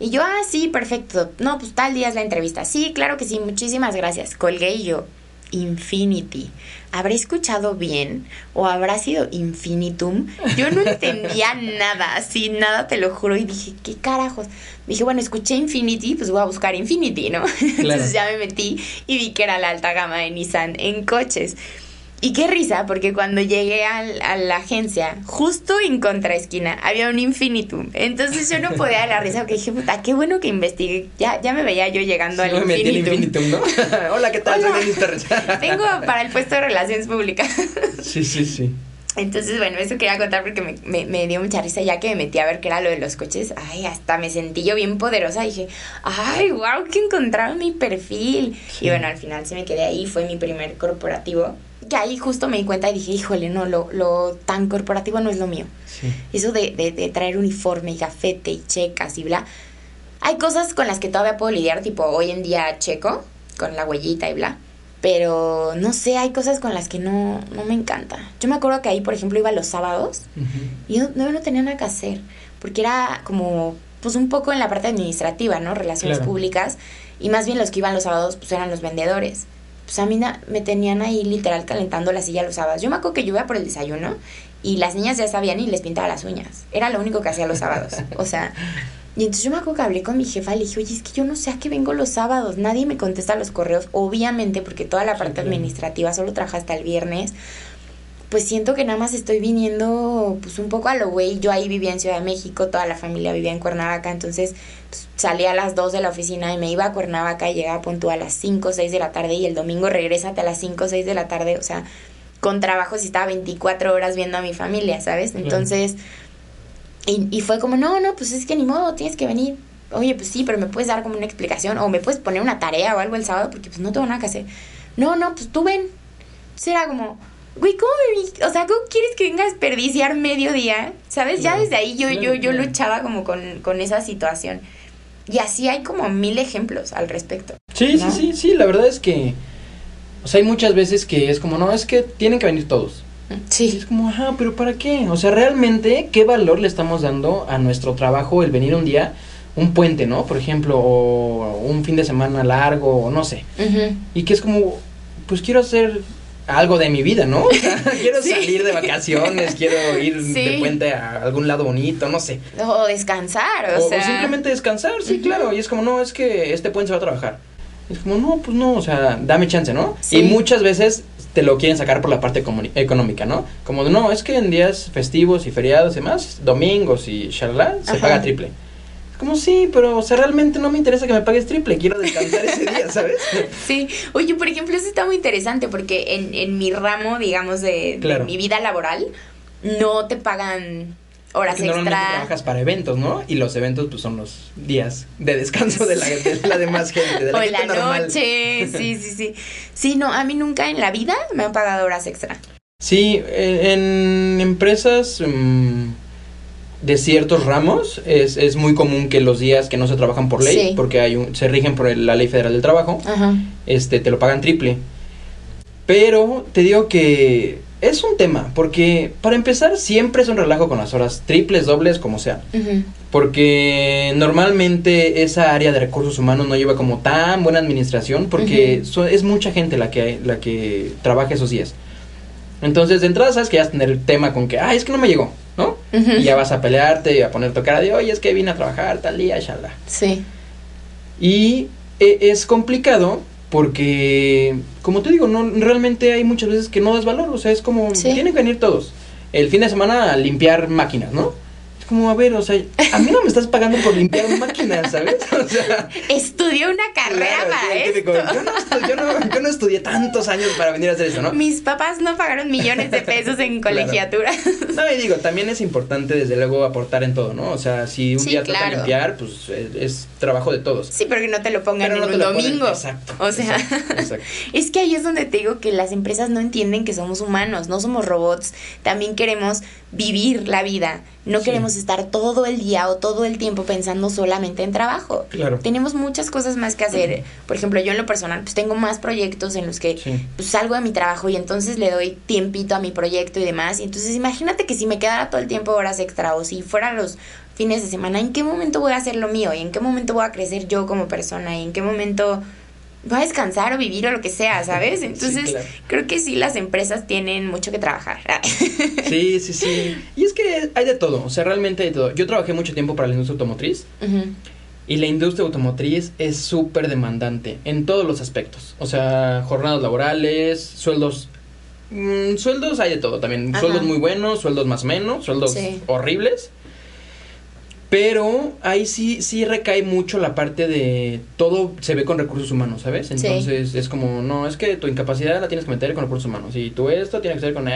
Y yo, ah, sí, perfecto. No, pues tal día es la entrevista. Sí, claro que sí, muchísimas gracias. Colgué y yo, Infinity. ¿Habré escuchado bien o habrá sido infinitum? Yo no entendía nada, así nada, te lo juro, y dije, ¿qué carajos? Dije, bueno, escuché Infinity, pues voy a buscar Infinity, ¿no? Entonces ya me metí y vi que era la alta gama de Nissan en coches. Y qué risa, porque cuando llegué al- a la agencia, justo en contraesquina, había un infinitum. Entonces yo no podía dar la risa, porque dije, puta, qué bueno que investigué. Ya, ya me veía yo llegando Sí, al me metí al infinitum. infinitum, ¿no? Hola, ¿qué tal? Hola. Soy. Tengo para el puesto de relaciones públicas. Sí, sí, sí. Entonces, bueno, eso quería contar porque me, me, me dio mucha risa ya que me metí a ver qué era lo de los coches. Ay, hasta me sentí yo bien poderosa. Dije, ay, wow, que encontraron mi perfil. Sí. Y bueno, al final sí me quedé ahí. Fue mi primer corporativo. Que ahí justo me di cuenta y dije, híjole, no, lo, lo tan corporativo no es lo mío. Sí. Eso de, de, de traer uniforme y gafete y checas y bla. Hay cosas con las que todavía puedo lidiar, tipo hoy en día checo, con la huellita y bla. Pero no sé, hay cosas con las que no, no me encanta. Yo me acuerdo que ahí, por ejemplo, iba los sábados y yo no, no tenía nada que hacer. Porque era como, pues un poco en la parte administrativa, ¿no? Relaciones Claro. públicas. Y más bien los que iban los sábados, pues eran los vendedores. Pues a mí me tenían ahí literal calentando la silla los sábados. Yo me acuerdo que yo iba por el desayuno y las niñas ya sabían y les pintaba las uñas. Era lo único que hacía los sábados. O sea, y entonces yo me acuerdo que hablé con mi jefa y le dije, oye, es que yo no sé a qué vengo los sábados. Nadie me contesta los correos, obviamente, porque toda la parte administrativa solo trabaja hasta el viernes. Pues siento que nada más estoy viniendo pues un poco a lo güey. Yo ahí vivía en Ciudad de México, toda la familia vivía en Cuernavaca, entonces pues, salía a las 2 de la oficina y me iba a Cuernavaca y llegaba puntual a las 5 o 6 de la tarde y el domingo regrésate a las 5 o 6 de la tarde, o sea, con trabajos y estaba 24 horas viendo a mi familia, ¿sabes? Entonces, y, y fue como, no, no, pues es que ni modo, tienes que venir. Oye, pues sí, pero me puedes dar como una explicación o me puedes poner una tarea o algo el sábado porque pues no tengo nada que hacer. No, no, pues tú ven. Entonces era como, güey, ¿cómo me? O sea, ¿cómo quieres que venga a desperdiciar medio día? ¿Sabes? Ya desde ahí yo, yo, yo luchaba como con, con esa situación. Y así hay como mil ejemplos al respecto. Sí, ¿No? sí, sí, sí, la verdad es que, o sea, hay muchas veces que es como, no, es que tienen que venir todos. Y Sí. es como, ajá, pero ¿para qué? O sea, realmente, ¿qué valor le estamos dando a nuestro trabajo el venir un día, un puente, ¿no? Por ejemplo, o un fin de semana largo, o no sé. Y que es como, pues quiero hacer algo de mi vida, ¿no? O sea, quiero Sí. salir de vacaciones, quiero ir Sí. de puente a algún lado bonito, no sé. O descansar, o, O, o sea. simplemente descansar, sí, claro. Y es como, no, es que este puente se va a trabajar. Y es como, no, pues no, o sea, dame chance, ¿no? Sí. Y muchas veces te lo quieren sacar por la parte económica, ¿no? Como, no, es que en días festivos y feriados y demás, domingos y shalala, se Ajá. paga triple. Como, sí, pero, o sea, realmente no me interesa que me pagues triple, quiero descansar ese día, ¿sabes? Sí, oye, por ejemplo, eso está muy interesante porque en, en mi ramo, digamos, de, mi vida laboral, no te pagan horas Porque normalmente extra. trabajas para eventos, ¿no? Y los eventos, pues, son los días de descanso de la, de la demás gente, de la o en gente la normal. noche, sí, sí, sí. Sí, no, a mí nunca en la vida me han pagado horas extra. Sí, eh, en empresas mm, de ciertos ramos es, es muy común que los días que no se trabajan por ley, Sí. porque hay un- se rigen por el- la ley federal del trabajo, Ajá. este, te lo pagan triple. Pero te digo que es un tema, porque para empezar siempre es un relajo con las horas triples, dobles, como sea. Porque normalmente esa área de recursos humanos no lleva como tan buena administración porque so- es mucha gente la que, la que trabaja esos días. Entonces, de entrada sabes que vas a tener el tema con que, ay, es que no me llegó, ¿no? Y ya vas a pelearte y a poner tu cara de, oye, es que vine a trabajar tal día, shala. Sí. Y e, es complicado porque, como te digo, no realmente hay muchas veces que no das valor, o sea, es como, tienen que venir todos. El fin de semana a limpiar máquinas, ¿no? Como, a ver, o sea, a mí no me estás pagando por limpiar máquinas, ¿sabes? O sea, estudié una carrera para esto. yo, no, yo, no, yo, no, estudié tantos años para venir a hacer eso, ¿no? Mis papás no pagaron millones de pesos en colegiatura. No, y digo, también es importante desde luego aportar en todo, ¿no? O sea, si un día toca limpiar, pues es, trabajo de todos. Sí, pero que no te lo pongan en un domingo. exacto. O sea, exacto, es que ahí es donde te digo que las empresas no entienden que somos humanos, no somos robots. También queremos vivir la vida. No queremos estar todo el día o todo el tiempo pensando solamente en trabajo. Claro. Tenemos muchas cosas más que hacer. Por ejemplo, yo en lo personal, pues tengo más proyectos en los que pues, salgo de mi trabajo y entonces le doy tiempito a mi proyecto y demás. Y entonces imagínate que si me quedara todo el tiempo horas extra o si fueran los fines de semana, ¿en qué momento voy a hacer lo mío? ¿Y en qué momento voy a crecer yo como persona? ¿Y en qué momento va a descansar o vivir o lo que sea, ¿sabes? Entonces, creo que sí las empresas tienen mucho que trabajar. sí, sí, sí. Y es que hay de todo, o sea, realmente hay de todo. Yo trabajé mucho tiempo para la industria automotriz. Y la industria automotriz es súper demandante en todos los aspectos. O sea, jornadas laborales, sueldos. Mm, sueldos hay de todo también. Sueldos muy buenos, sueldos más menos, sueldos horribles. Pero ahí sí, sí recae mucho la parte de todo se ve con recursos humanos, ¿sabes? Entonces es como, no, es que tu incapacidad la tienes que meter con recursos humanos y tú esto tiene que ser con...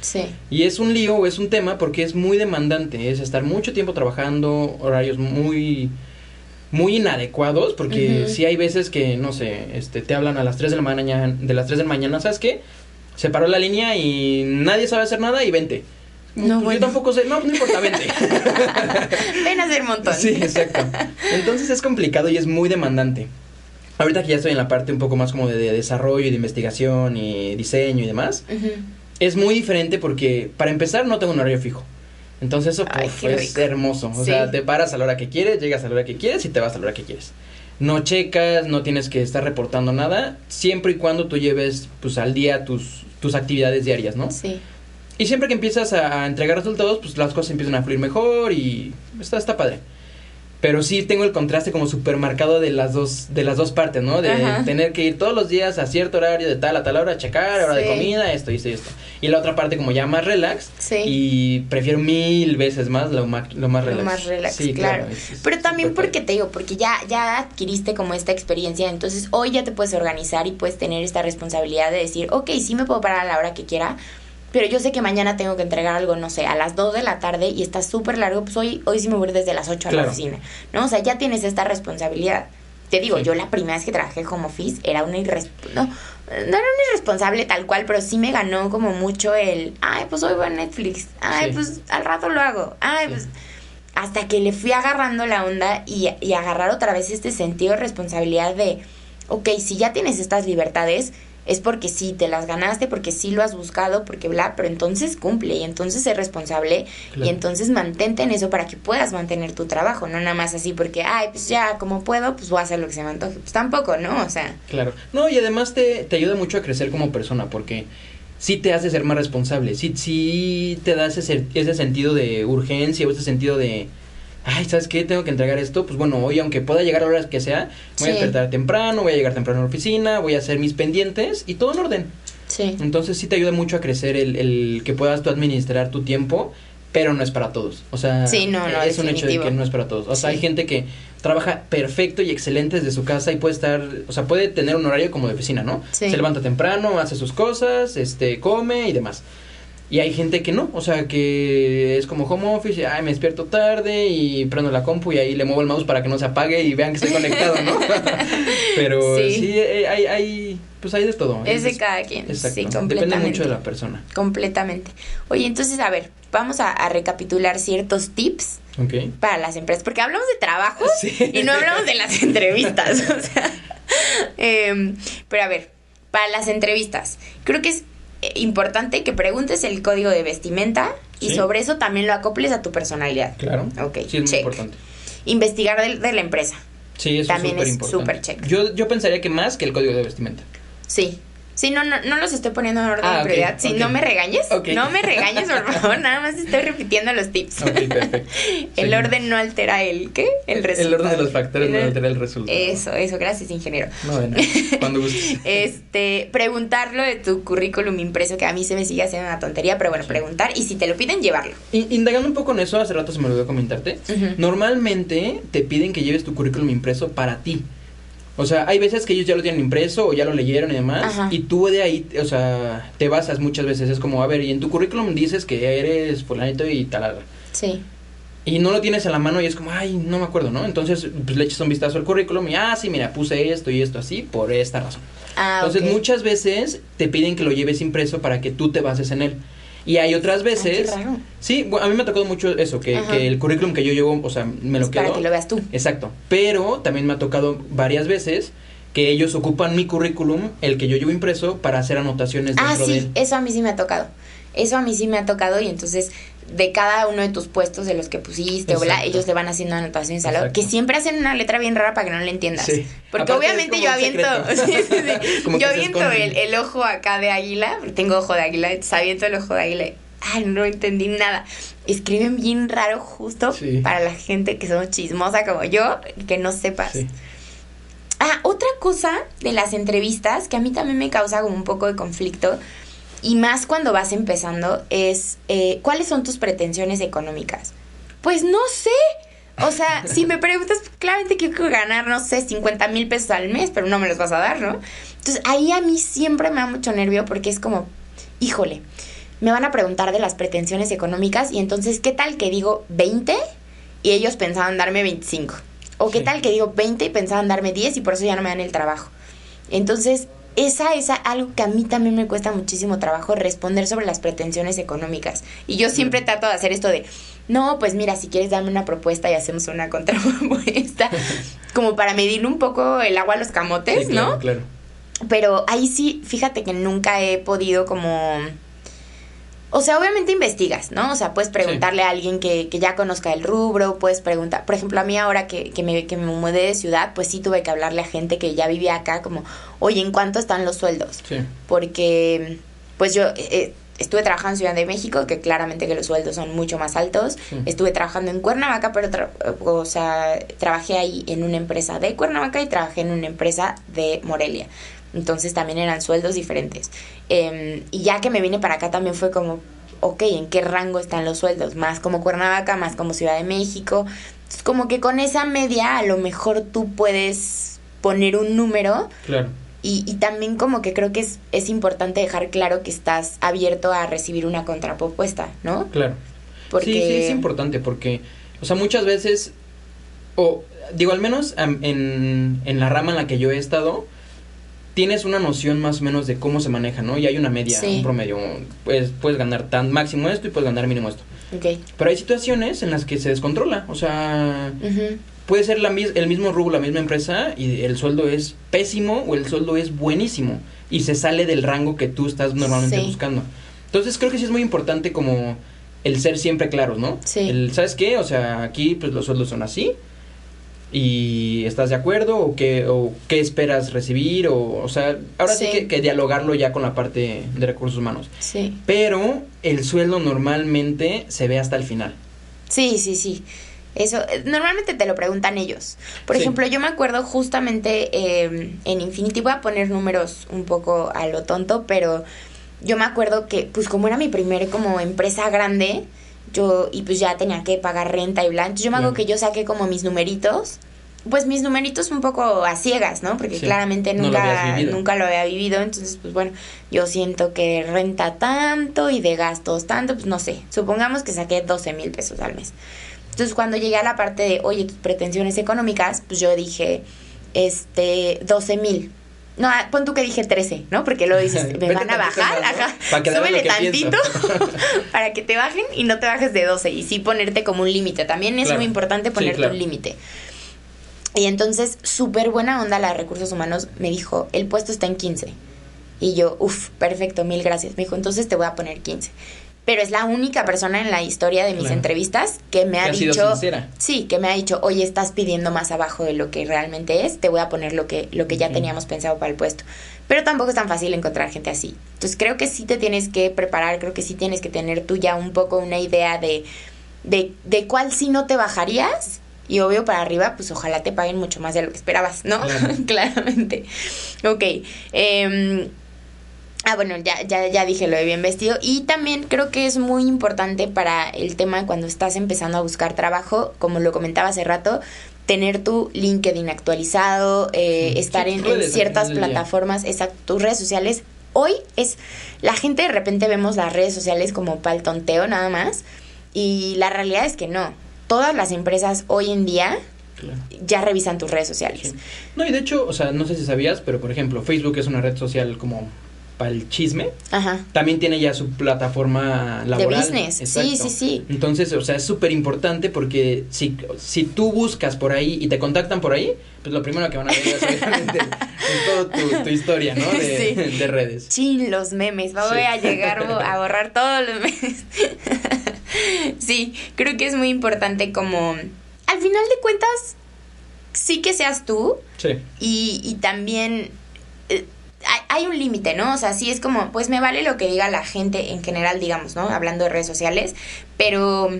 Sí. Y es un lío, es un tema porque es muy demandante, es estar mucho tiempo trabajando, horarios muy muy inadecuados porque sí hay veces que no sé, este te hablan a las 3 de la mañana, de las 3 de la mañana, ¿sabes qué? Se paró la línea y nadie sabe hacer nada y vente. No, pues Yo tampoco sé, no, no importa, vente. Ven a hacer un montón. Sí, exacto. Entonces es complicado y es muy demandante. Ahorita que ya estoy en la parte un poco más como de, desarrollo y de investigación y diseño y demás, es muy diferente porque para empezar no tengo un horario fijo. Entonces eso es hermoso. O sea, te paras a la hora que quieres, llegas a la hora que quieres y te vas a la hora que quieres. No checas, no tienes que estar reportando nada, siempre y cuando tú lleves pues al día tus, tus actividades diarias, ¿no? Sí. Y siempre que empiezas a, entregar resultados, pues las cosas empiezan a fluir mejor y está, está padre. Pero sí tengo el contraste como supermercado de las dos, de las dos partes, ¿no? De tener que ir todos los días a cierto horario, de tal a tal hora, a checar, hora de comida, esto y esto y esto. Y la otra parte como ya más relax. Sí. Y prefiero mil veces más lo más, lo más relax. Lo más relax, sí, claro. Pero también porque te digo, porque ya, ya adquiriste como esta experiencia, entonces hoy ya te puedes organizar y puedes tener esta responsabilidad de decir, ok, sí me puedo parar a la hora que quiera, pero yo sé que mañana tengo que entregar algo, no sé, a las 2 de la tarde y está súper largo, pues hoy, hoy sí me voy desde las 8 a la oficina, ¿no? O sea, ya tienes esta responsabilidad. Te digo, yo la primera vez que trabajé home office era una irresponsable, no, no era una irresponsable tal cual, pero sí me ganó como mucho el, ay, pues hoy voy a Netflix, ay, pues al rato lo hago, ay, pues hasta que le fui agarrando la onda y, y agarrar otra vez este sentido de responsabilidad de, ok, si ya tienes estas libertades, es porque sí te las ganaste, porque sí lo has buscado, porque bla, pero entonces cumple y entonces sé responsable y entonces mantente en eso para que puedas mantener tu trabajo, no nada más así porque, ay, pues ya, como puedo, pues voy a hacer lo que se me antoje. Pues tampoco, ¿no? O sea. Claro. No, y además te, te ayuda mucho a crecer como persona porque sí te hace ser más responsable, sí, sí te da ese, ese sentido de urgencia o ese sentido de ay, ¿sabes qué? Tengo que entregar esto. Pues bueno, hoy, aunque pueda llegar a horas que sea, voy a despertar temprano, voy a llegar temprano a la oficina, voy a hacer mis pendientes y todo en orden. Sí. Entonces sí te ayuda mucho a crecer el, el que puedas tú administrar tu tiempo, pero no es para todos. O sea, sí, no, no, es un hecho de que no es para todos. O sea, hay gente que trabaja perfecto y excelente desde su casa y puede estar, o sea, puede tener un horario como de oficina, ¿no? Sí. Se levanta temprano, hace sus cosas, este, come y demás. Y hay gente que no, o sea, que es como home office, y, ay, me despierto tarde y prendo la compu y ahí le muevo el mouse para que no se apague y vean que estoy conectado, ¿no? Pero sí, eh, hay, hay, pues hay de todo. Es de cada quien, sí, completamente. Depende mucho de la persona. Completamente. Oye, entonces, a ver, vamos a, recapitular ciertos tips para las empresas, porque hablamos de trabajo y no hablamos de las entrevistas, o sea, em, pero a ver, para las entrevistas, creo que es eh, importante que preguntes el código de vestimenta y sobre eso también lo acoples a tu personalidad. Claro. Ok. Sí, es muy importante. Investigar de, la empresa. Sí, eso también es súper check. Yo, yo pensaría que más que el código de vestimenta. Sí. Sí, no, no, no los estoy poniendo en orden Ah, de prioridad. Sí, ok. no me regañes. Ok. No me regañes, por favor. Nada más estoy repitiendo los tips. Ok, perfecto. el Sí. orden no altera el ¿qué? El resultado. El orden de los factores no altera el resultado. Eso, eso. Gracias, ingeniero. No, nada. Cuando gustes. Este, preguntarlo de tu currículum impreso, que a mí se me sigue haciendo una tontería, pero bueno, Sí. preguntar y si te lo piden, llevarlo. In- Indagando un poco en eso, hace rato se me olvidó comentarte. Ujú. Normalmente te piden que lleves tu currículum impreso para ti. O sea, hay veces que ellos ya lo tienen impreso o ya lo leyeron y demás. Ajá. Y tú de ahí, o sea, te basas muchas veces. Es como, a ver, y en tu currículum dices que eres fulanito y tal. Sí. Y no lo tienes en la mano y es como, ay, no me acuerdo, ¿no? Entonces, pues le echas un vistazo al currículum y, ah, sí, mira, puse esto y esto así por esta razón. Ah, Entonces, muchas veces te piden que lo lleves impreso para que tú te bases en él. Y hay otras veces... Ah, qué raro. Sí, bu- a mí me ha tocado mucho eso, que, que el currículum que yo llevo, o sea, me lo Es quedo. para que lo veas tú. Exacto. Pero también me ha tocado varias veces que ellos ocupan mi currículum, el que yo llevo impreso, para hacer anotaciones Ah, dentro de sí, él. eso a mí sí me ha tocado. Eso a mí sí me ha tocado y entonces de cada uno de tus puestos de los que pusiste, o bla, Exacto. ellos le van haciendo anotaciones al lado, que siempre hacen una letra bien rara para que no le entiendas. Sí. Porque Aparte obviamente yo aviento, sí, sí, yo aviento el, el ojo acá de águila, porque tengo ojo de águila, aviento el ojo de águila. Ah, no entendí nada. Escriben bien raro justo para la gente que somos chismosa como yo, que no sepas. Ah, otra cosa de las entrevistas que a mí también me causa como un poco de conflicto, y más cuando vas empezando, es eh, ¿cuáles son tus pretensiones económicas? Pues no sé. O sea, si me preguntas, claramente quiero ganar, no sé, 50 mil pesos al mes, pero no me los vas a dar, ¿no? Entonces ahí a mí siempre me da mucho nervio porque es como, híjole, me van a preguntar de las pretensiones económicas y entonces, ¿qué tal que digo 20 y ellos pensaban darme 25? ¿O qué Sí. tal que digo 20 y pensaban darme 10 y por eso ya no me dan el trabajo? Entonces, esa es algo que a mí también me cuesta muchísimo trabajo responder sobre las pretensiones económicas. Y yo siempre trato de hacer esto de, no, pues mira, si quieres darme una propuesta y hacemos una contrapropuesta, como para medirle un poco el agua a los camotes, Sí, claro, ¿no? claro. Pero ahí sí, fíjate que nunca he podido como... O sea, obviamente investigas, ¿no? O sea, puedes preguntarle a alguien que, que ya conozca el rubro, puedes preguntar, por ejemplo, a mí ahora que, que, me, que me mudé de ciudad, pues sí tuve que hablarle a gente que ya vivía acá, como, oye, ¿en cuánto están los sueldos? Sí. Porque, pues yo eh, estuve trabajando en Ciudad de México, que claramente que los sueldos son mucho más altos. Sí. Estuve trabajando en Cuernavaca, pero, tra- o sea, trabajé ahí en una empresa de Cuernavaca y trabajé en una empresa de Morelia. Entonces también eran sueldos diferentes. Em, y ya que me vine para acá también fue como, ok, ¿en qué rango están los sueldos? Más como Cuernavaca, más como Ciudad de México. Entonces, como que con esa media a lo mejor tú puedes poner un número Claro. y, y también como que creo que es, es importante dejar claro que estás abierto a recibir una contrapropuesta, ¿no? Claro. Porque... Sí, sí, es importante porque, o sea, muchas veces, o digo, al menos en, en la rama en la que yo he estado, tienes una noción más o menos de cómo se maneja, ¿no? Y hay una media, Sí. un promedio. Pues puedes ganar tan máximo esto y puedes ganar mínimo esto. Ok. Pero hay situaciones en las que se descontrola, o sea, puede ser la el mismo rubro, la misma empresa y el sueldo es pésimo o el sueldo es buenísimo y se sale del rango que tú estás normalmente Sí. buscando. Entonces creo que sí es muy importante como el ser siempre claros, ¿no? Sí. El, ¿sabes qué? O sea, aquí pues los sueldos son así y ¿estás de acuerdo o qué, o qué esperas recibir? O, o sea, ahora sí, Sí. que, que dialogarlo ya con la parte de recursos humanos. Sí. Pero el sueldo normalmente se ve hasta el final. Sí, sí, sí. Eso, normalmente te lo preguntan ellos. Por Sí. ejemplo, yo me acuerdo justamente eh, en Infinity, voy a poner números un poco a lo tonto, pero yo me acuerdo que, pues como era mi primer como empresa grande, yo, y pues ya tenía que pagar renta y bla, entonces yo me Claro. que yo saqué como mis numeritos, pues mis numeritos un poco a ciegas, ¿no? Porque Sí, claramente no lo habías nunca, nunca lo había vivido, entonces pues bueno, yo siento que renta tanto y de gastos tanto, pues no sé, supongamos que saqué 12 mil pesos al mes. Entonces cuando llegué a la parte de, oye, tus pretensiones económicas, pues yo dije, este, 12 mil. No, ah, pon tú que dije 13, ¿no? Porque luego dices, me van a bajar, ajá, súbele tantito para que te bajen y no te bajes de 12 y sí ponerte como un límite. También es Claro. muy importante Sí, ponerte claro. un límite. Y entonces, súper buena onda la de recursos humanos, me dijo, el puesto está en 15. Y yo, uff, perfecto, mil gracias. Me dijo, entonces te voy a poner 15. Pero es la única persona en la historia de mis entrevistas que me ha, dicho, sí, que me ha dicho, oye, estás pidiendo más abajo de lo que realmente es, te voy a poner lo que, lo que ya teníamos pensado para el puesto. Pero tampoco es tan fácil encontrar gente así. Entonces creo que sí te tienes que preparar, creo que sí tienes que tener tú ya un poco una idea de, de, de cuál sí no te bajarías. Y obvio para arriba, pues ojalá te paguen mucho más de lo que esperabas, ¿no? Claramente. Ok. Eh, Ah, bueno, ya, ya, ya dije lo de bien vestido. Y también creo que es muy importante para el tema cuando estás empezando a buscar trabajo, como lo comentaba hace rato, tener tu LinkedIn actualizado, eh, estar en, ciertas plataformas, exacto, tus redes sociales. Hoy es, la gente de repente vemos las redes sociales como para el tonteo nada más. Y la realidad es que no. Todas las empresas hoy en día ya revisan tus redes sociales. No, y de hecho, o sea, no sé si sabías, pero por ejemplo, Facebook es una red social como para el chisme, Ajá. también tiene ya su plataforma laboral. De business, sí, sí, sí. Entonces, o sea, es súper importante porque si, si tú buscas por ahí y te contactan por ahí, pues lo primero que van a ver es obviamente toda tu, historia, ¿no? De, de, redes. Chin, los memes, voy a llegar a borrar todos los memes. sí, creo que es muy importante como, al final de cuentas, sí que seas tú. Sí. Y, y también hay un límite, ¿no? O sea, sí es como, pues me vale lo que diga la gente en general, digamos, ¿no? Hablando de redes sociales, pero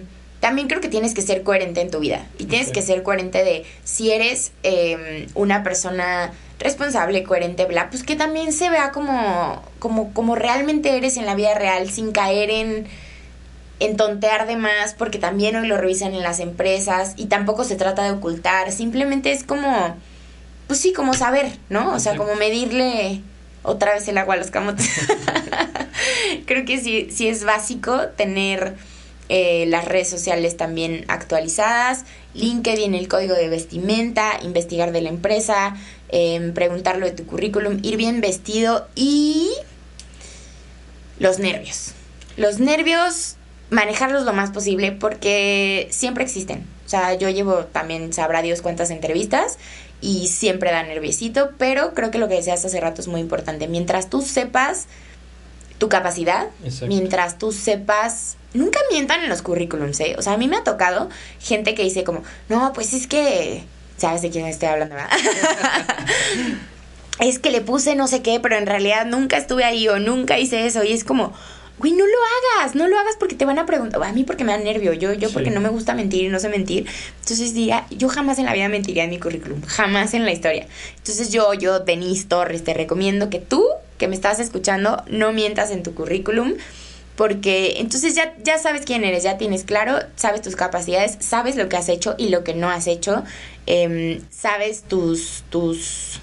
también creo que tienes que ser coherente en tu vida y tienes que ser coherente de si eres em, una persona responsable, coherente, bla, pues que también se vea como, como, como realmente eres en la vida real sin caer en, en tontear de más, porque también hoy lo revisan en las empresas y tampoco se trata de ocultar, simplemente es como, pues sí, como saber, ¿no? O sea, como medirle otra vez el agua a los camotes. Creo que sí, sí es básico tener eh, las redes sociales también actualizadas, LinkedIn, el código de vestimenta, investigar de la empresa, eh, preguntarlo de tu currículum, ir bien vestido y los nervios. Los nervios, manejarlos lo más posible porque siempre existen. O sea, yo llevo también, sabrá Dios cuántas entrevistas y siempre da nerviosito, pero creo que lo que decías hace rato es muy importante. Mientras tú sepas tu capacidad, mientras tú sepas, nunca mientan en los currículums, ¿eh? O sea, a mí me ha tocado gente que dice como, no, pues es que, ¿sabes de quién estoy hablando? es que le puse no sé qué, pero en realidad nunca estuve ahí o nunca hice eso y es como, güey, no lo hagas, no lo hagas porque te van a preguntar, a mí porque me da nervio, yo, yo porque no me gusta mentir y no sé mentir, entonces diría, yo jamás en la vida mentiría en mi currículum, jamás en la historia. Entonces yo, yo, Denise Torres, te recomiendo que tú, que me estás escuchando, no mientas en tu currículum, porque entonces ya, ya sabes quién eres, ya tienes claro, sabes tus capacidades, sabes lo que has hecho y lo que no has hecho, em, sabes tus, tus,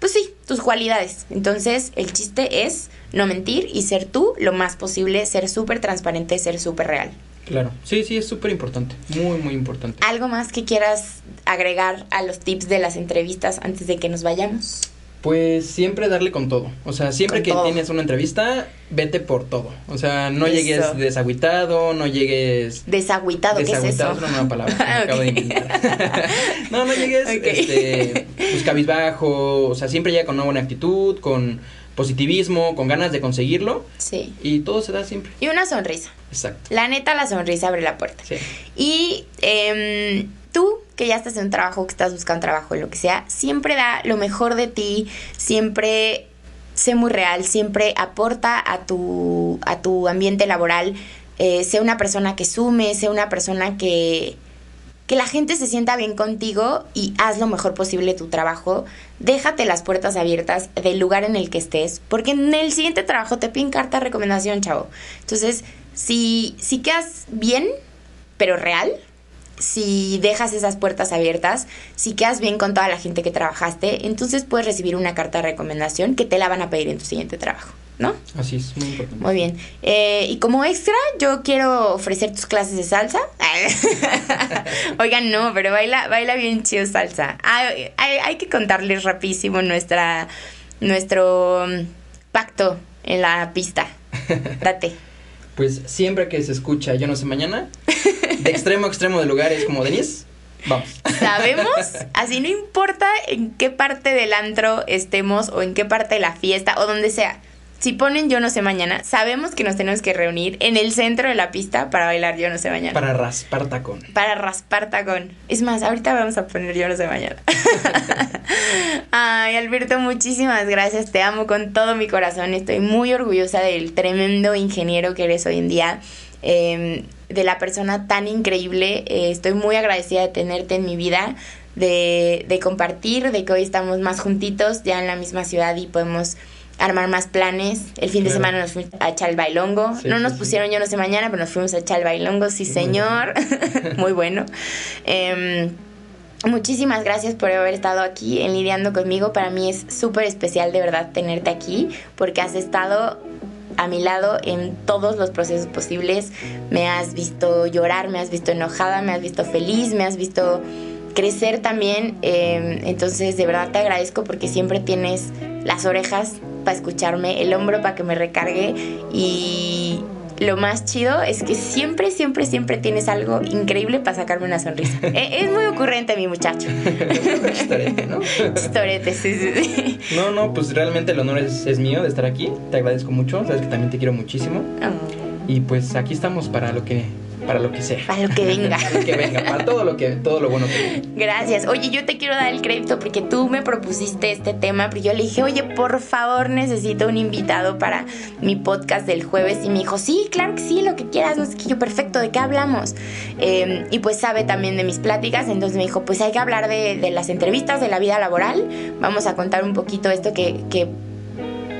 pues sí, tus cualidades. Entonces el chiste es no mentir y ser tú lo más posible, ser súper transparente, ser súper real. Claro, sí, sí, es súper importante, muy, muy importante. ¿Algo más que quieras agregar a los tips de las entrevistas antes de que nos vayamos? Pues siempre darle con todo. O sea, siempre que tienes una entrevista, vete por todo. O sea, no llegues desagüitado, no llegues. Desagüitado, ¿qué es eso? es una nueva palabra. acabo de inventar. no, no llegues este, pues cabizbajo. O sea, siempre llega con una buena actitud, con positivismo, con ganas de conseguirlo. Sí. Y todo se da siempre. Y una sonrisa. Exacto. La neta, la sonrisa abre la puerta. Sí. Y eh, tú, que ya estás en un trabajo, que estás buscando trabajo, lo que sea, siempre da lo mejor de ti, siempre sé muy real, siempre aporta a tu, a tu ambiente laboral, eh, sé una persona que sume, sé una persona que, que la gente se sienta bien contigo y haz lo mejor posible tu trabajo. Déjate las puertas abiertas del lugar en el que estés, porque en el siguiente trabajo te piden carta de recomendación, chavo. Entonces, si, si quedas bien, pero real, si dejas esas puertas abiertas, si quedas bien con toda la gente que trabajaste, entonces puedes recibir una carta de recomendación que te la van a pedir en tu siguiente trabajo. ¿no? Así es, muy importante. Muy bien. Eh, y como extra, yo quiero ofrecer tus clases de salsa. Oigan, no, pero baila, baila bien chido salsa. hay, hay, que contarles rapidísimo nuestra, nuestro mm, pacto en la pista. Date. Pues siempre que se escucha Yo no sé mañana, de extremo a extremo de lugares como Denise, vamos. ¿Sabemos? Así no importa en qué parte del antro estemos o en qué parte de la fiesta o donde sea si ponen Yo no sé mañana, sabemos que nos tenemos que reunir en el centro de la pista para bailar Yo no sé mañana. Para raspar tacón. Para raspar tacón. Es más, ahorita vamos a poner Yo no sé mañana. Ay, Alberto, muchísimas gracias. Te amo con todo mi corazón. Estoy muy orgullosa del tremendo ingeniero que eres hoy en día. Em, de la persona tan increíble. Eh, estoy muy agradecida de tenerte en mi vida, de, de compartir, de que hoy estamos más juntitos, ya en la misma ciudad y podemos armar más planes. El fin de semana nos fuimos a echar el bailongo. no nos pusieron yo no sé mañana, pero nos fuimos a echar el bailongo, sí señor. Muy bueno. Em, muchísimas gracias por haber estado aquí en lidiando conmigo. Para mí es súper especial de verdad tenerte aquí porque has estado a mi lado en todos los procesos posibles. Me has visto llorar, me has visto enojada, me has visto feliz, me has visto crecer también. Em, entonces de verdad te agradezco porque siempre tienes las orejas para escucharme, el hombro para que me recargue y lo más chido es que siempre, siempre, siempre tienes algo increíble para sacarme una sonrisa. E, es muy ocurrente mi muchacho. Chistorete, ¿no? Chistorete, sí, sí, sí. No, no, pues realmente el honor es, es, mío de estar aquí. Te agradezco mucho, sabes que también te quiero muchísimo. Oh. Y pues aquí estamos para lo que para lo que sea. Para lo que venga. para lo que venga, para todo lo que todo lo bueno que venga. Gracias. Oye, yo te quiero dar el crédito porque tú me propusiste este tema, pero yo le dije, "Oye, por favor, necesito un invitado para mi podcast del jueves." Y me dijo, "Sí, claro que sí, lo que quieras." No sé qué yo, perfecto, ¿de qué hablamos? Em, y pues sabe también de mis pláticas, entonces me dijo, "Pues hay que hablar de, de las entrevistas, de la vida laboral. Vamos a contar un poquito esto que, que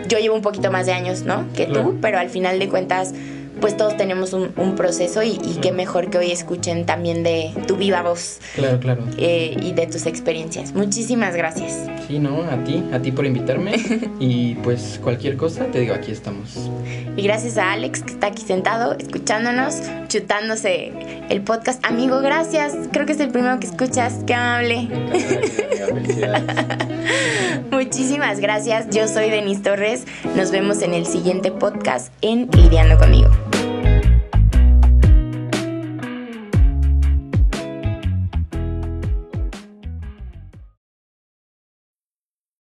yo llevo un poquito más de años, ¿no? Que tú, pero al final de cuentas pues todos tenemos un, proceso y, qué mejor que hoy escuchen también de tu viva voz. Claro, claro. Eh, y de tus experiencias. Muchísimas gracias. Sí, no, a ti, a ti por invitarme. y pues cualquier cosa, te digo, aquí estamos. Y gracias a Alex que está aquí sentado, escuchándonos, chutándose el podcast. Amigo, gracias. Creo que es el primero que escuchas. Qué amable. Muchísimas gracias. Yo soy Denise Torres. Nos vemos en el siguiente podcast en Lidiando conmigo.